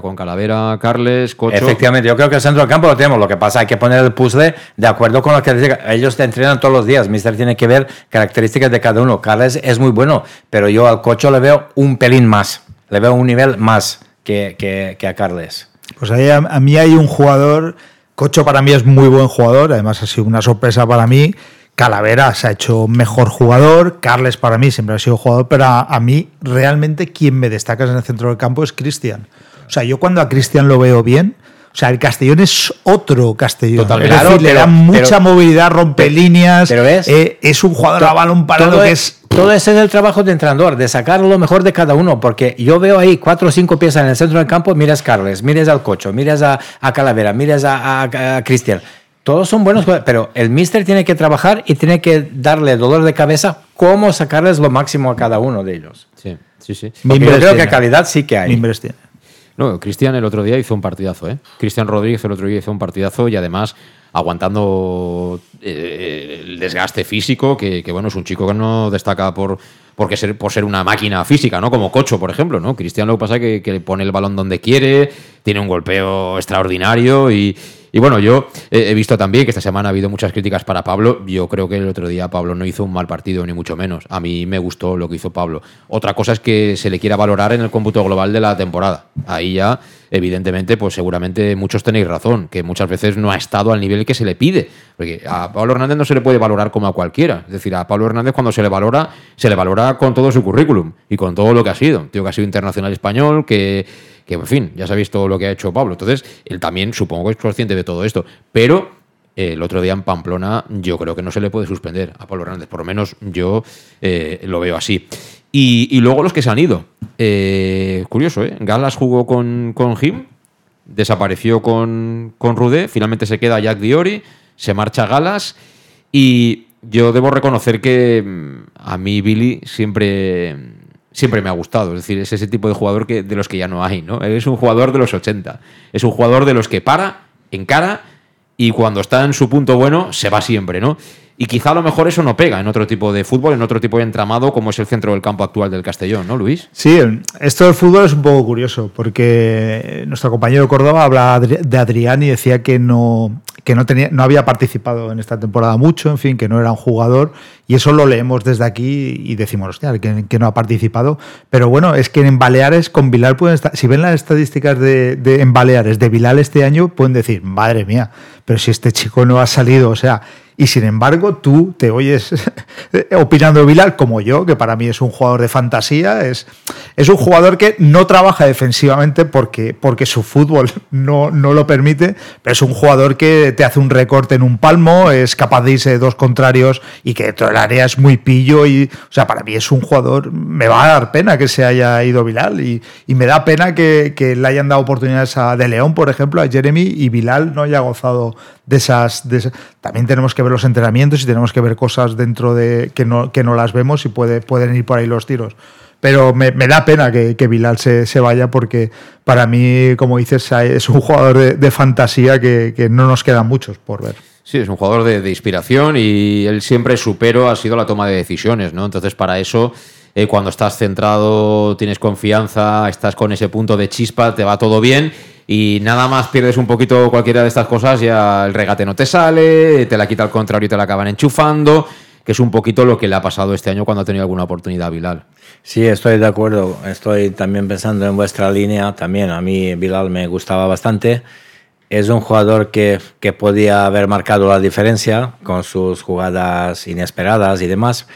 con Calavera, Carles, Cocho. Efectivamente, yo creo que el centro del campo lo tenemos. Lo que pasa hay que poner el puzzle de acuerdo con lo que ellos te entrenan todos los días. Mister tiene que ver características de cada uno. Carles es muy bueno, pero yo al Cocho le veo un pelín más. Le veo un nivel más que, que, a Carles. Pues ahí a, a mí hay un jugador. Cocho para mí es muy buen jugador, además ha sido una sorpresa para mí. Calavera se ha hecho mejor jugador, Carles para mí siempre ha sido jugador, pero a, a mí realmente quien me destaca en el centro del campo es Cristian. O sea, yo cuando a Cristian lo veo bien, o sea, el Castellón es otro Castellón. Total, le da mucha movilidad, rompe líneas. Pero ves, eh, es un jugador a balón parado que es. Todo ese es el trabajo de entrenador, de sacar lo mejor de cada uno, porque yo veo ahí cuatro o cinco piezas en el centro del campo, miras a Carles, miras al Cocho, miras a, Calavera, miras a, Cristian. Todos son buenos, pero el mister tiene que trabajar y tiene que darle dolor de cabeza cómo sacarles lo máximo a cada uno de ellos. Sí, sí, sí. yo creo que calidad sí que hay. tiene. No, Cristian el otro día hizo un partidazo, ¿eh? Cristian Rodríguez el otro día hizo un partidazo y además aguantando eh, el desgaste físico, que, bueno, es un chico que no destaca por, porque ser, por ser una máquina física, ¿no? Como Cocho, por ejemplo, ¿no? Cristian lo que pasa es que, que pone el balón donde quiere, tiene un golpeo extraordinario y, y bueno, yo he visto también que esta semana ha habido muchas críticas para Pablo. Yo creo que el otro día Pablo no hizo un mal partido, ni mucho menos. A mí me gustó lo que hizo Pablo. Otra cosa es que se le quiera valorar en el cómputo global de la temporada. Ahí ya, evidentemente, pues seguramente muchos tenéis razón, que muchas veces no ha estado al nivel que se le pide. Porque a Pablo Hernández no se le puede valorar como a cualquiera. Es decir, a Pablo Hernández cuando se le valora, se le valora con todo su currículum y con todo lo que ha sido. Tío que ha sido internacional español, que que en fin, ya sabéis todo lo que ha hecho Pablo. Entonces, él también supongo que es consciente de todo esto. Pero eh, el otro día en Pamplona yo creo que no se le puede suspender a Pablo Hernández, por lo menos yo eh, lo veo así. Y, luego los que se han ido. Eh, curioso, ¿eh? Galas jugó con, con Jim desapareció con, con Rudé, finalmente se queda Jack Diori, se marcha Galas y yo debo reconocer que mm, a mí Billy siempre, siempre me ha gustado. Es decir, es ese tipo de jugador que, de los que ya no hay, ¿no? Es un jugador de los 80. Es un jugador de los que para, encara y cuando está en su punto bueno se va siempre, ¿no? Y quizá a lo mejor eso no pega en otro tipo de fútbol, en otro tipo de entramado como es el centro del campo actual del Castellón, ¿no, Luis? Sí, esto del fútbol es un poco curioso, porque nuestro compañero Córdoba habla de Adrián y decía que no, que no, tenía, no había participado en esta temporada mucho, en fin, que no era un jugador, y eso lo leemos desde aquí y decimos, hostia, que, que no ha participado. Pero bueno, es que en Baleares con Vilal pueden estar, si ven las estadísticas de, en Baleares de Vilal este año, pueden decir, madre mía, pero si este chico no ha salido, o sea, y sin embargo tú te oyes opinando de Vilal como yo, que para mí es un jugador de fantasía, es, es un jugador que no trabaja defensivamente porque, porque su fútbol no, no lo permite, pero es un jugador que te hace un recorte en un palmo, es capaz de irse dos contrarios y que todo el área es muy pillo y, o sea, para mí es un jugador, me va a dar pena que se haya ido Vilal y, y me da pena que, que, le hayan dado oportunidades a De León, por ejemplo, a Jeremy y Vilal no haya gozado de esas, También tenemos que ver los entrenamientos y tenemos que ver cosas dentro de que no, que no las vemos y puede, pueden ir por ahí los tiros. Pero me, me da pena que, que Bilal se, se, vaya porque para mí, como dices, es un jugador de, de fantasía que, que, no nos quedan muchos por ver. Sí, es un jugador de, de, inspiración y él siempre supero ha sido la toma de decisiones, ¿no? Entonces, para eso, eh, cuando estás centrado, tienes confianza, estás con ese punto de chispa, te va todo bien y nada más pierdes un poquito cualquiera de estas cosas, ya el regate no te sale, te la quita al contrario y te la acaban enchufando, que es un poquito lo que le ha pasado este año cuando ha tenido alguna oportunidad Bilal. Sí, estoy de acuerdo. Estoy también pensando en vuestra línea. También a mí Bilal me gustaba bastante. Es un jugador que, que podía haber marcado la diferencia con sus jugadas inesperadas y demás.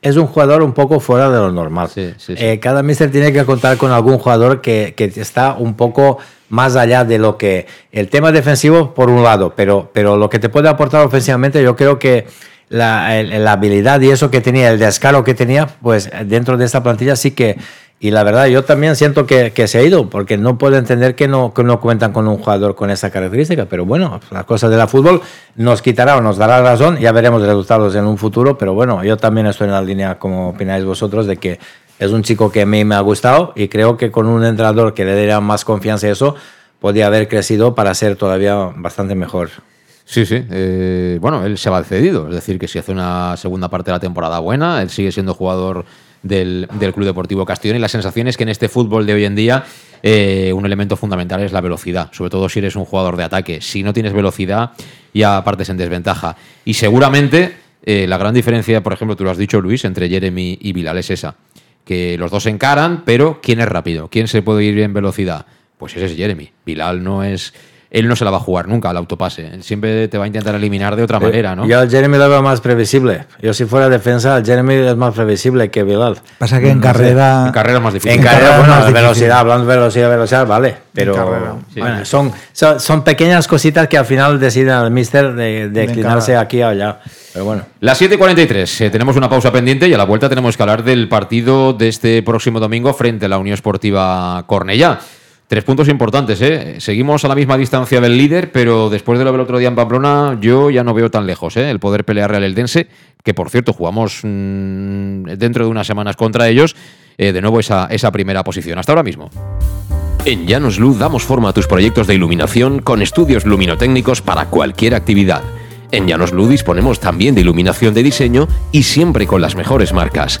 Es un jugador un poco fuera de lo normal. Sí, sí, sí. Eh, cada mister tiene que contar con algún jugador que, que está un poco más allá de lo que el tema defensivo por un lado, pero, pero lo que te puede aportar ofensivamente, yo creo que la, la, habilidad y eso que tenía, el descaro que tenía, pues dentro de esta plantilla sí que, y la verdad yo también siento que, que se ha ido, porque no puedo entender que no, que no cuentan con un jugador con esa característica, pero bueno, las cosas de la fútbol nos quitará o nos dará razón, ya veremos resultados en un futuro, pero bueno, yo también estoy en la línea, como opináis vosotros, de que es un chico que a mí me ha gustado y creo que con un entrenador que le diera más confianza y eso, podía haber crecido para ser todavía bastante mejor. Sí, sí. Eh, bueno, él se va cedido. Es decir, que si hace una segunda parte de la temporada buena, él sigue siendo jugador del, del Club Deportivo Castellón. Y la sensación es que en este fútbol de hoy en día, eh, un elemento fundamental es la velocidad. Sobre todo si eres un jugador de ataque. Si no tienes velocidad, ya partes en desventaja. Y seguramente eh, la gran diferencia, por ejemplo, tú lo has dicho, Luis, entre Jeremy y Bilal es esa. Que los dos encaran, pero ¿quién es rápido? ¿Quién se puede ir en velocidad? Pues ese es Jeremy. Bilal no es él no se la va a jugar nunca al autopase. Él siempre te va a intentar eliminar de otra manera, ¿no? Yo al Jeremy lo veo más previsible. Yo si fuera defensa, el Jeremy es más previsible que Bilal. Pasa que en no carrera... Sé. En carrera es más difícil. En carrera, bueno, más velocidad, hablando de velocidad, velocidad, vale. Pero carrera, sí. bueno, son, son, son, pequeñas cositas que al final deciden al mister de, de inclinarse aquí o allá. Pero bueno. Las 7.43, eh, tenemos una pausa pendiente y a la vuelta tenemos que hablar del partido de este próximo domingo frente a la Unión Esportiva Cornellá. Tres puntos importantes, ¿eh? Seguimos a la misma distancia del líder, pero después de lo del otro día en Pamplona, yo ya no veo tan lejos, ¿eh? El poder pelear al Eldense, que por cierto jugamos mmm, dentro de unas semanas contra ellos, eh, de nuevo esa, esa primera posición. Hasta ahora mismo. En Llanos Luz damos forma a tus proyectos de iluminación con estudios luminotécnicos para cualquier actividad. En Llanos Luz disponemos también de iluminación de diseño y siempre con las mejores marcas.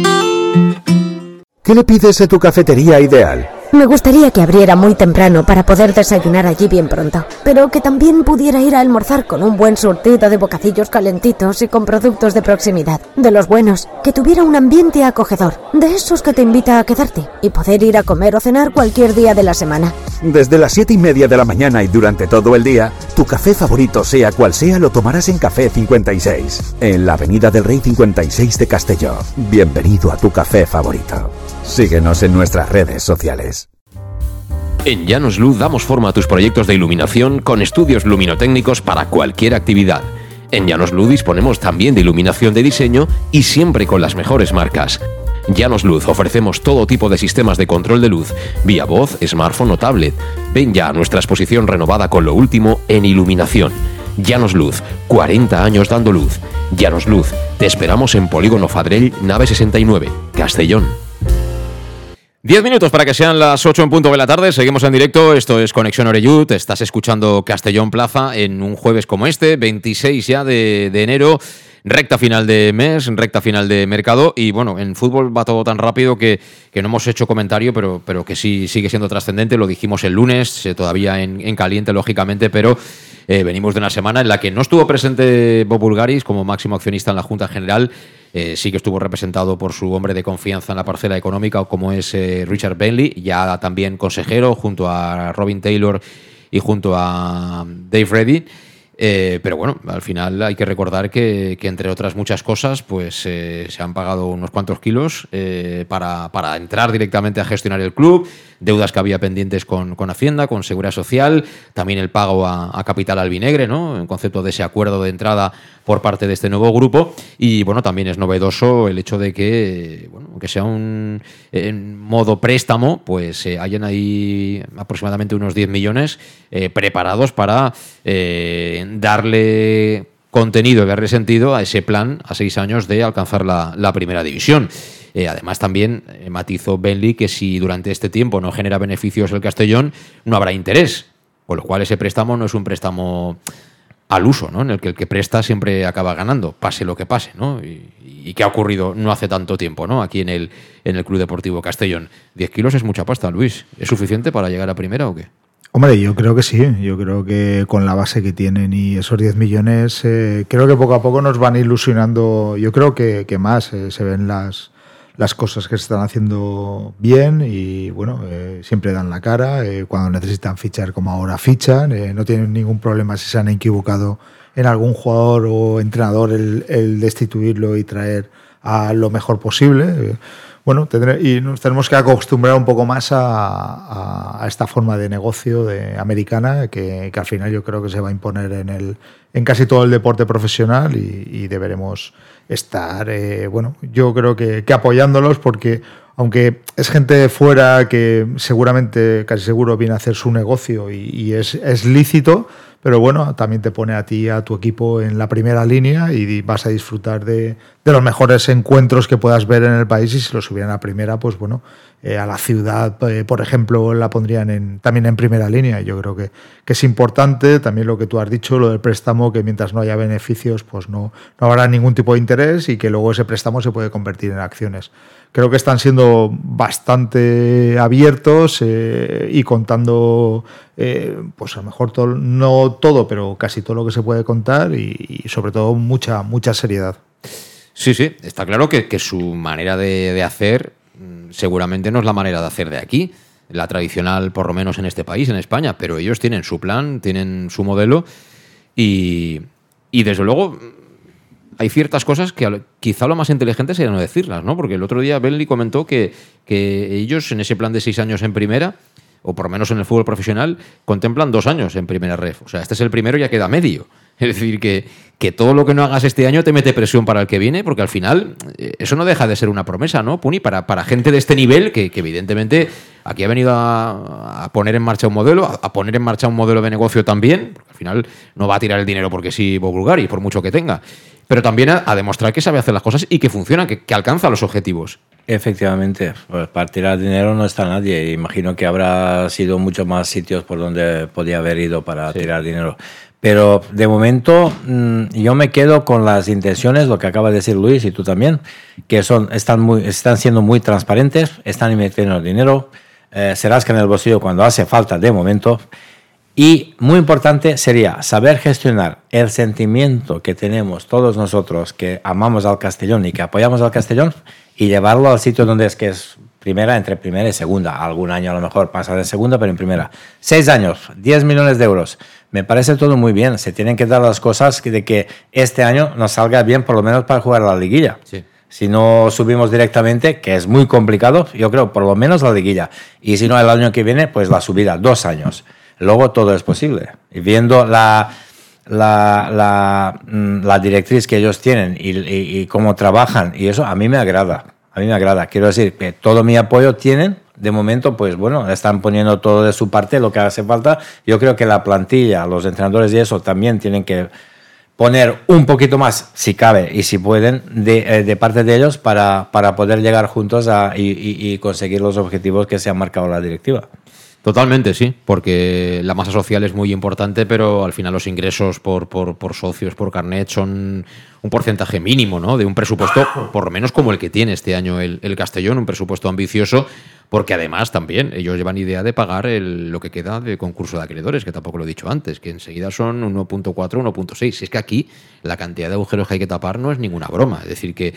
¿Qué le pides a tu cafetería ideal? Me gustaría que abriera muy temprano para poder desayunar allí bien pronto, pero que también pudiera ir a almorzar con un buen surtido de bocacillos calentitos y con productos de proximidad, de los buenos, que tuviera un ambiente acogedor, de esos que te invita a quedarte y poder ir a comer o cenar cualquier día de la semana. Desde las 7 y media de la mañana y durante todo el día, tu café favorito, sea cual sea, lo tomarás en Café 56, en la Avenida del Rey 56 de Castelló. Bienvenido a tu café favorito. Síguenos en nuestras redes sociales. En Llanos Luz damos forma a tus proyectos de iluminación con estudios luminotécnicos para cualquier actividad. En Llanos Luz disponemos también de iluminación de diseño y siempre con las mejores marcas. Llanos Luz ofrecemos todo tipo de sistemas de control de luz, vía voz, smartphone o tablet. Ven ya a nuestra exposición renovada con lo último en iluminación. Llanos Luz, 40 años dando luz. Llanos Luz, te esperamos en Polígono Fadrell, nave 69, Castellón. Diez minutos para que sean las ocho en punto de la tarde. Seguimos en directo. Esto es Conexión Oreyud. Estás escuchando Castellón Plaza en un jueves como este, 26 ya de, enero. Recta final de mes, recta final de mercado. Y bueno, en fútbol va todo tan rápido que, no hemos hecho comentario, pero, pero que sí sigue siendo trascendente. Lo dijimos el lunes, todavía en, caliente, lógicamente, pero eh, venimos de una semana en la que no estuvo presente Bob Bulgaris como máximo accionista en la Junta General. Eh, sí que estuvo representado por su hombre de confianza en la parcela económica, como es eh, Richard Bentley, ya también consejero, junto a Robin Taylor y junto a Dave Reddy. Eh, pero bueno, al final hay que recordar que, entre otras muchas cosas, pues se han pagado unos cuantos kilos para, para, entrar directamente a gestionar el club deudas que había pendientes con, Hacienda, con Seguridad Social, también el pago a, Capital Albinegre, ¿no? En concepto de ese acuerdo de entrada por parte de este nuevo grupo. Y bueno, también es novedoso el hecho de que, bueno, aunque sea un en modo préstamo, pues eh, hayan ahí aproximadamente unos 10 millones eh, preparados para eh, darle contenido y darle sentido a ese plan a seis años de alcanzar la primera división. Eh, además, también eh, matizó Bentley que si durante este tiempo no genera beneficios el Castellón, no habrá interés. Con lo cual, ese préstamo no es un préstamo al uso, ¿no? En el que el que presta siempre acaba ganando, pase lo que pase, ¿no? Y, qué ha ocurrido no hace tanto tiempo, ¿no? Aquí en el, en el Club Deportivo Castellón. 10 kilos es mucha pasta, Luis. ¿Es suficiente para llegar a primera o qué? Hombre, yo creo que sí. Yo creo que con la base que tienen y esos 10 millones, eh, creo que poco a poco nos van ilusionando. Yo creo que, más se ven las, las cosas que se están haciendo bien y bueno, eh, siempre dan la cara. Eh, cuando necesitan fichar como ahora fichan, eh, no tienen ningún problema si se han equivocado en algún jugador o entrenador el, destituirlo y traer a lo mejor posible. bueno, y nos tenemos que acostumbrar un poco más a, esta forma de negocio de americana que, al final yo creo que se va a imponer en, el, en casi todo el deporte profesional y deberemos estar, eh, bueno, yo creo que, apoyándolos porque aunque es gente de fuera que seguramente, casi seguro, viene a hacer su negocio y, es, es, lícito, pero bueno, también te pone a ti, a tu equipo en la primera línea y vas a disfrutar de, de los mejores encuentros que puedas ver en el país y si los subieran a primera, pues bueno, eh, a la ciudad, eh, por ejemplo, la pondrían en, también en primera línea. Yo creo que, es importante también lo que tú has dicho, lo del préstamo, que mientras no haya beneficios, pues no, no habrá ningún tipo de interés y que luego ese préstamo se puede convertir en acciones. Creo que están siendo bastante abiertos eh, y contando, pues a lo mejor no todo, pero casi todo lo que se puede contar y, sobre todo mucha, mucha seriedad. Sí, sí, está claro que, que su manera de, de hacer Mm, seguramente no es la manera de hacer de aquí, la tradicional por lo menos en este país, en España, pero ellos tienen su plan, tienen su modelo y, desde luego hay ciertas cosas que quizá lo más inteligente sería no decirlas, ¿no? Porque el otro día Bentley comentó que, que ellos en ese plan de seis años en primera, o por lo menos en el fútbol profesional, contemplan dos años en primera ref. O sea, este es el primero y ya queda medio. Es decir, que, que todo lo que no hagas este año te mete presión para el que viene, porque al final eh, eso no deja de ser una promesa, ¿no, Puni? Para, para gente de este nivel que, evidentemente aquí ha venido a, poner en marcha un modelo, a, poner en marcha un modelo de negocio también, porque al final no va a tirar el dinero porque sí y por mucho que tenga, pero también a, demostrar que sabe hacer las cosas y que funciona, que, que alcanza los objetivos. Efectivamente, pues para tirar dinero no está nadie. Imagino que habrá sido muchos más sitios por donde podía haber ido para tirar dinero Pero de momento mm, yo me quedo con las intenciones, lo que acaba de decir Luis y tú también, que son, están, muy, están siendo muy transparentes, están invirtiendo dinero, eh, se rascan el bolsillo cuando hace falta de momento. Y muy importante sería saber gestionar el sentimiento que tenemos todos nosotros que amamos al Castellón y que apoyamos al Castellón y llevarlo al sitio donde es que es primera, entre primera y segunda. Algún año a lo mejor pasa de segunda, pero en primera. Seis años, 10 millones de euros. Me parece todo muy bien. Se tienen que dar las cosas de que este año nos salga bien, por lo menos para jugar la liguilla. Si no subimos directamente, que es muy complicado, yo creo por lo menos la liguilla. Y si no, el año que viene, pues la subida, dos años. Luego todo es posible. Y viendo la, la, la, mm, la directriz que ellos tienen y, y cómo trabajan, y eso a mí me agrada a mí me agrada. Quiero decir que todo mi apoyo tienen. De momento, pues bueno, están poniendo todo de su parte lo que hace falta. Yo creo que la plantilla, los entrenadores y eso también tienen que poner un poquito más, si cabe y si pueden, de, eh, parte de ellos para, para, poder llegar juntos a, y, y, y conseguir los objetivos que se han marcado la directiva. Totalmente, sí, porque la masa social es muy importante, pero al final los ingresos por, por, por, socios, por carnet, son un porcentaje mínimo, ¿no? De un presupuesto, por lo menos como el que tiene este año el, el Castellón, un presupuesto ambicioso, porque además también ellos llevan idea de pagar el, lo que queda de concurso de acreedores, que tampoco lo he dicho antes, que enseguida son 1.4, 1.6. Es que aquí la cantidad de agujeros que hay que tapar no es ninguna broma. Es decir, que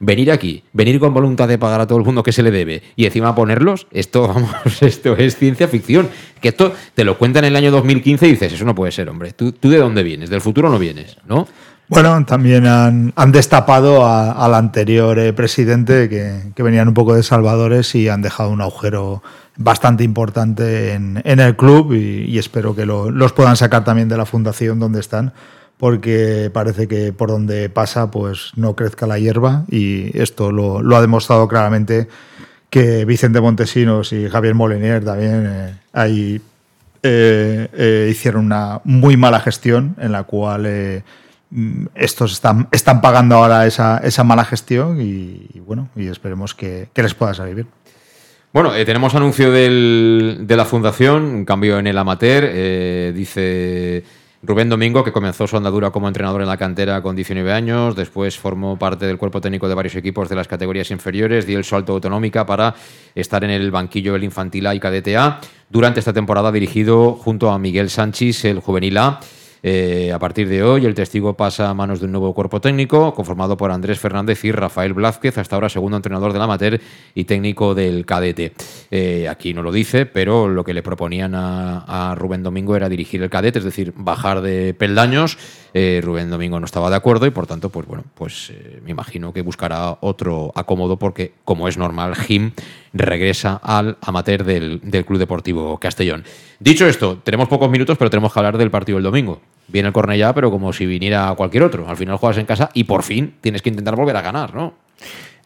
venir aquí, venir con voluntad de pagar a todo el mundo que se le debe y encima ponerlos, esto, vamos, esto es ciencia ficción. Que esto te lo cuentan en el año 2015 y dices, eso no puede ser, hombre. ¿Tú, de dónde vienes? Del futuro no vienes, ¿no? Bueno, también han, han destapado al anterior eh, presidente que, venían un poco de salvadores y han dejado un agujero bastante importante en, en el club y, y espero que lo, los puedan sacar también de la fundación donde están porque parece que por donde pasa pues no crezca la hierba y esto lo, ha demostrado claramente que Vicente Montesinos y Javier Molinier también eh, ahí eh, eh, hicieron una muy mala gestión en la cual eh, estos están, están pagando ahora esa, esa mala gestión y, bueno, y esperemos que, les pueda salir bien. Bueno, tenemos anuncio de la fundación, un cambio en el amateur, dice Rubén Domingo, que comenzó su andadura como entrenador en la cantera con 19 años, después formó parte del cuerpo técnico de varios equipos de las categorías inferiores, dio el salto autonómica para estar en el banquillo del Infantil A y KDTA. Durante esta temporada dirigido junto a Miguel Sánchez, el Juvenil A, eh, a partir de hoy, el testigo pasa a manos de un nuevo cuerpo técnico conformado por Andrés Fernández y Rafael Blázquez, hasta ahora segundo entrenador del amateur y técnico del cadete. Eh, aquí no lo dice, pero lo que le proponían a, Rubén Domingo era dirigir el cadete, es decir, bajar de peldaños. Eh, Rubén Domingo no estaba de acuerdo y por tanto, pues bueno, pues me imagino que buscará otro acomodo porque, como es normal, Jim regresa al amateur del, del Club Deportivo Castellón. Dicho esto, tenemos pocos minutos, pero tenemos que hablar del partido del domingo viene el Cornellá, pero como si viniera cualquier otro. Al final juegas en casa y por fin tienes que intentar volver a ganar, ¿no?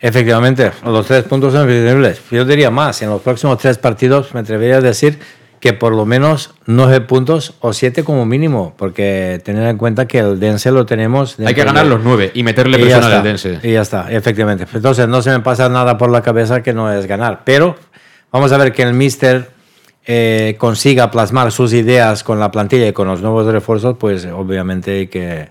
Efectivamente, los tres puntos son invisibles. Yo diría más, en los próximos tres partidos me atrevería a decir que por lo menos nueve puntos o siete como mínimo, porque tener en cuenta que el Dense lo tenemos... Hay que ganar los nueve y meterle presión al Dense. Y ya está, efectivamente. Entonces no se me pasa nada por la cabeza que no es ganar, pero vamos a ver que el Mister eh, consiga plasmar sus ideas con la plantilla y con los nuevos refuerzos, pues obviamente y que,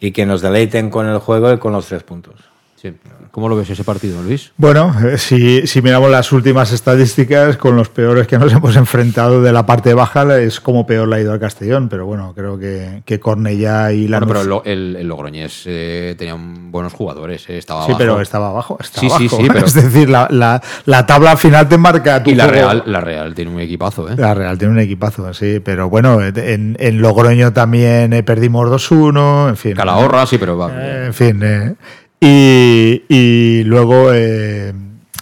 y que nos deleiten con el juego y con los tres puntos. Sí. ¿Cómo lo ves ese partido, Luis? Bueno, eh, si, si, miramos las últimas estadísticas, con los peores que nos hemos enfrentado de la parte baja, es como peor la ha ido al Castellón. Pero bueno, creo que, que Cornellá y la. Bueno, pero el, el Logroñés eh, tenía buenos jugadores, eh, estaba Sí, abajo. pero estaba abajo. Estaba sí, abajo. sí, sí. Pero... Es decir, la, la, la, tabla final te marca tu Y la juego. Real, la Real tiene un equipazo, ¿eh? La Real tiene un equipazo, sí. Pero bueno, en, en Logroño también eh, perdimos 2-1, en fin. Calahorra, sí, pero va. Eh, en fin. Y, y, luego eh,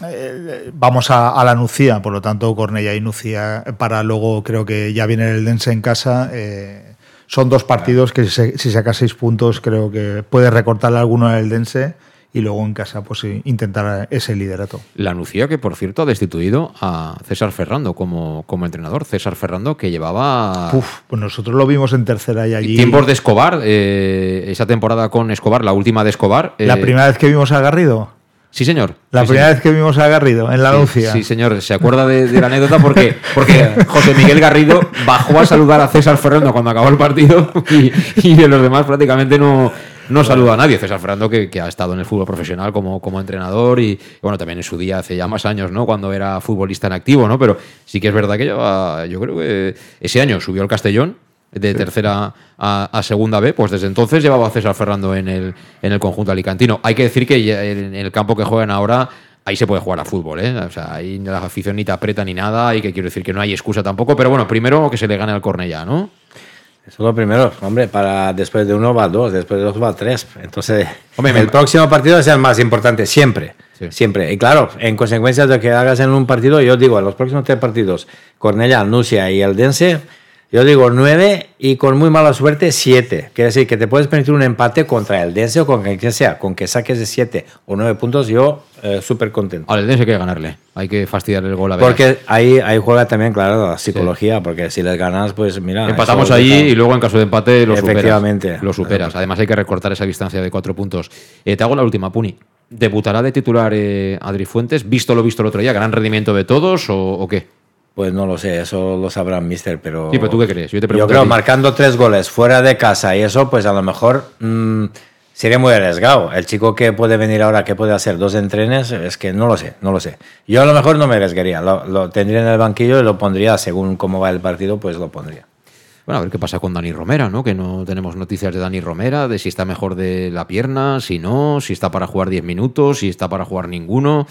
eh, vamos a, a, la Nucía, por lo tanto, Cornella y Nucía, para luego creo que ya viene el Dense en casa. Eh, son dos partidos que si, si saca seis puntos, creo que puede recortarle alguno al Dense y luego en casa pues intentar ese liderato. La Nucía que por cierto ha destituido a César Ferrando como, como entrenador. César Ferrando que llevaba... Uf, pues nosotros lo vimos en tercera y allí... Tiempos de Escobar, eh, esa temporada con Escobar, la última de Escobar. ¿La eh, primera vez que vimos a Garrido? Sí, señor. La primera vez que vimos a Garrido en la Lucia. Sí, señor. Se acuerda de, la anécdota porque, porque José Miguel Garrido bajó a saludar a César Fernando cuando acabó el partido y, y de los demás prácticamente no, no saluda a nadie. César Fernando, que, ha estado en el fútbol profesional como, como entrenador y, bueno, también en su día, hace ya más años, ¿no? Cuando era futbolista en activo, ¿no? Pero sí que es verdad que lleva, yo creo que ese año subió el Castellón de tercera a, segunda B, pues desde entonces llevaba a César Fernando en el, en el conjunto alicantino. Hay que decir que en el campo que juegan ahora ahí se puede jugar a fútbol, ¿eh? O sea, ahí la afición ni te aprieta ni nada, y que quiero decir que no hay excusa tampoco, pero bueno, primero que se le gane al Cornellá, ¿no? Eso es lo primero, hombre, para después de uno va dos, después de dos va tres. Entonces, el próximo partido es el más importante, siempre. Siempre. Y claro, en consecuencia de que hagas en un partido, yo digo, en los próximos tres partidos, Cornella, Nusia y Eldense, yo digo nueve y con muy mala suerte siete. Quiere decir que te puedes permitir un empate contra el Dense o con quien sea. Con que saques de siete o nueve puntos, yo eh, súper contento. Al Dense hay que ganarle. Hay que fastidiar el gol a ver. Porque ahí, ahí juega también, claro, la psicología. Porque si les ganas, pues mira. Empatamos ahí y luego en caso de empate lo superas. Lo superas. Además hay que recortar esa distancia de cuatro puntos. Eh, te hago la última, Puni. ¿Debutará de titular eh, Adri Fuentes? ¿Visto lo visto el otro día? ¿Gran rendimiento de todos o, o qué? Pues no lo sé, eso lo sabrá Mister, pero... Sí, pero ¿tú qué crees? Yo, te yo creo, marcando tres goles fuera de casa y eso, pues a lo mejor mm, sería muy arriesgado. El chico que puede venir ahora, que puede hacer dos entrenes, es que no lo sé, no lo sé. Yo a lo mejor no me arriesgaría, lo, tendría en el banquillo y lo pondría, según cómo va el partido, pues lo pondría. Bueno, a ver qué pasa con Dani Romera, ¿no? Que no tenemos noticias de Dani Romera, de si está mejor de la pierna, si no, si está para jugar 10 minutos, si está para jugar ninguno,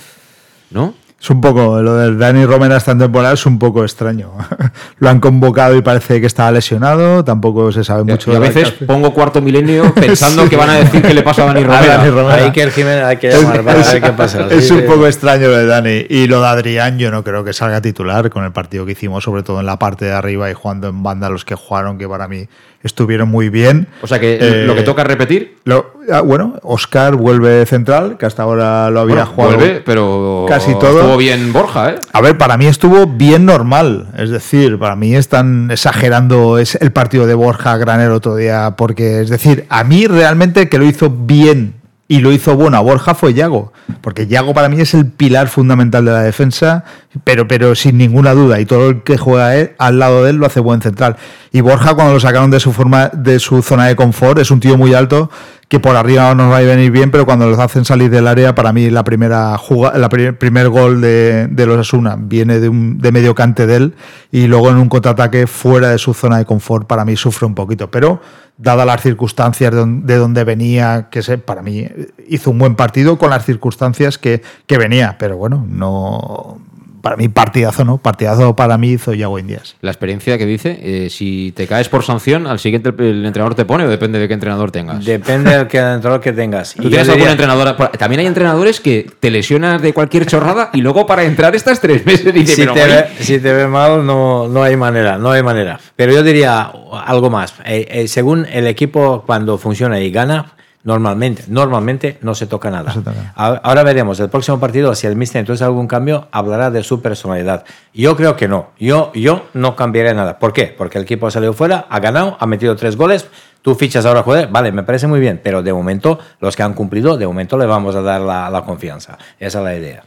¿no? Es un poco, lo del Dani Romera esta temporada es un poco extraño. lo han convocado y parece que estaba lesionado, tampoco se sabe mucho. Y a veces pongo cuarto milenio pensando que van a decir que le pasa a Dani Romera. Hay que, hay que llamar para ver qué pasa. Es un poco extraño lo de Dani. Y lo de Adrián, yo no creo que salga titular con el partido que hicimos, sobre todo en la parte de arriba y jugando en banda los que jugaron, que para mí estuvieron muy bien. O sea que lo que eh, toca repetir. Lo, ah, bueno, Oscar vuelve central, que hasta ahora lo había jugado. Vuelve, pero casi todo. Estuvo bien Borja, ¿eh? A ver, para mí estuvo bien normal. Es decir, para mí están exagerando es el partido de Borja Granero otro día, porque es decir, a mí realmente que lo hizo bien y lo hizo bueno a Borja fue Yago, porque Yago para mí es el pilar fundamental de la defensa, pero, pero sin ninguna duda, y todo el que juega al lado de él lo hace buen central. Y Borja cuando lo sacaron de su forma, de su zona de confort, es un tío muy alto que por arriba no nos va a venir bien, pero cuando los hacen salir del área, para mí la primera jugada, la primer, gol de, de, los Asuna viene de, un, de medio cante de él y luego en un contraataque fuera de su zona de confort, para mí sufre un poquito. Pero dadas las circunstancias de, donde venía, que sé, para mí hizo un buen partido con las circunstancias que, que venía, pero bueno, no para mí partidazo, ¿no? Partidazo para mí hizo Yago Indias. La experiencia que dice, eh, si te caes por sanción, al siguiente el entrenador te pone o depende de qué entrenador tengas. Depende del entrenador que tengas. ¿Tú tienes algún entrenador? También hay entrenadores que te lesionas de cualquier chorrada y luego para entrar estás tres meses y si, te ve, si te ve mal, no, no hay manera, no hay manera. Pero yo diría algo más. Eh, eh, según el equipo, cuando funciona y gana, Normalmente, normalmente no se toca nada. Ahora veremos, el próximo partido, si el Mister entonces algún cambio, hablará de su personalidad. Yo creo que no. Yo, yo no cambiaré nada. ¿Por qué? Porque el equipo ha salido fuera, ha ganado, ha metido tres goles. Tú fichas ahora, joder, vale, me parece muy bien, pero de momento, los que han cumplido, de momento le vamos a dar la, confianza. Esa es la idea.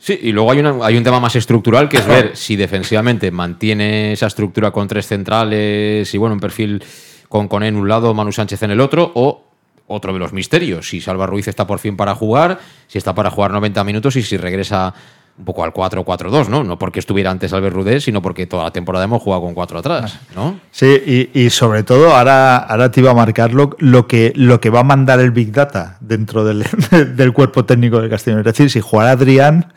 Sí, y luego hay, hay un tema más estructural que es ver si defensivamente mantiene esa estructura con tres centrales y bueno, un perfil con Coné en un lado, Manu Sánchez en el otro, o otro de los misterios. Si Salva Ruiz está por fin para jugar, si está para jugar 90 minutos y si regresa un poco al 4-4-2, ¿no? No porque estuviera antes Albert Rudé, sino porque toda la temporada hemos jugado con cuatro atrás, ¿no? Sí, y, sobre todo ahora, ahora te iba a marcar lo, que, lo que va a mandar el Big Data dentro del, del cuerpo técnico del Castillo. Es decir, si jugara Adrián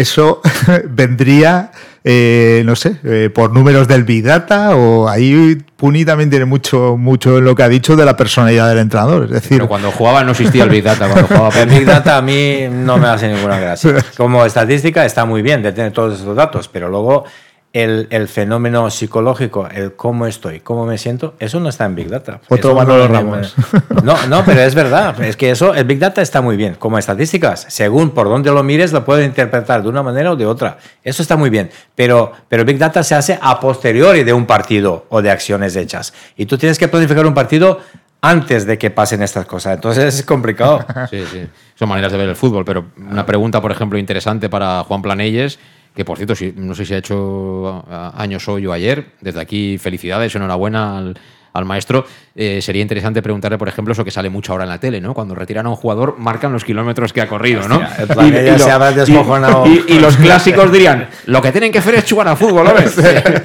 eso vendría, eh, no sé, eh, por números del Big Data o ahí Puni también tiene mucho, mucho en lo que ha dicho de la personalidad del entrenador. Es decir, Pero cuando jugaba no existía el Big Data. Cuando jugaba el Big Data a mí no me hace ninguna gracia. Como estadística está muy bien de tener todos esos datos, pero luego el, el, fenómeno psicológico, el cómo estoy, cómo me siento, eso no está en Big Data. Otro Manolo Ramos. No, no, pero es verdad. Es que eso, el Big Data está muy bien. Como estadísticas, según por dónde lo mires, lo puedes interpretar de una manera o de otra. Eso está muy bien. Pero, pero Big Data se hace a posteriori de un partido o de acciones hechas. Y tú tienes que planificar un partido antes de que pasen estas cosas. Entonces es complicado. Sí, sí. Son maneras de ver el fútbol, pero una pregunta, por ejemplo, interesante para Juan Planelles, que por cierto, no sé si ha hecho años hoy o ayer. Desde aquí, felicidades, enhorabuena al, al maestro, eh, sería interesante preguntarle, por ejemplo, eso que sale mucho ahora en la tele, ¿no? Cuando retiran a un jugador, marcan los kilómetros que ha corrido, ¿no? y, los clásicos dirían, lo que tienen que hacer es jugar a fútbol, ¿sabes?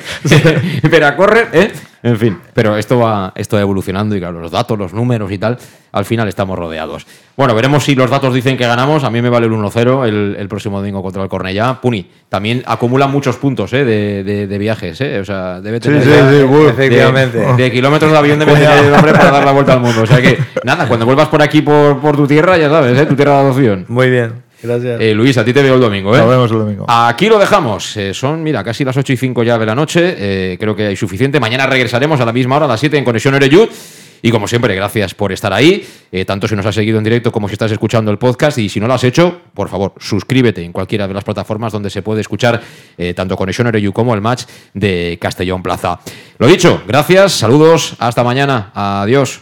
Pero a correr, ¿eh? En fin, pero esto va, esto va evolucionando y claro, los datos, los números y tal, al final estamos rodeados. Bueno, veremos si los datos dicen que ganamos. A mí me vale el 1-0 el, próximo domingo contra el Cornellá. Puni, también acumula muchos puntos ¿eh? de, viajes. ¿eh? O sea, debe tener sí, sí, efectivamente. De, kilómetros de avión de el hombre para dar la vuelta al mundo. O sea que, nada, cuando vuelvas por aquí, por, por tu tierra, ya sabes, ¿eh? tu tierra de adopción. Muy bien. Gracias. Eh, Luis, a ti te veo el domingo, ¿eh? Nos vemos el domingo. Aquí lo dejamos. Eh, son, mira, casi las 8 y 5 ya de la noche. Eh, creo que hay suficiente. Mañana regresaremos a la misma hora, a las 7 en Conexión Oreyud. Y como siempre, gracias por estar ahí, tanto si nos has seguido en directo como si estás escuchando el podcast. Y si no lo has hecho, por favor, suscríbete en cualquiera de las plataformas donde se puede escuchar tanto Conexión Oreyud como el match de Castellón Plaza. Lo dicho, gracias, saludos, hasta mañana, adiós.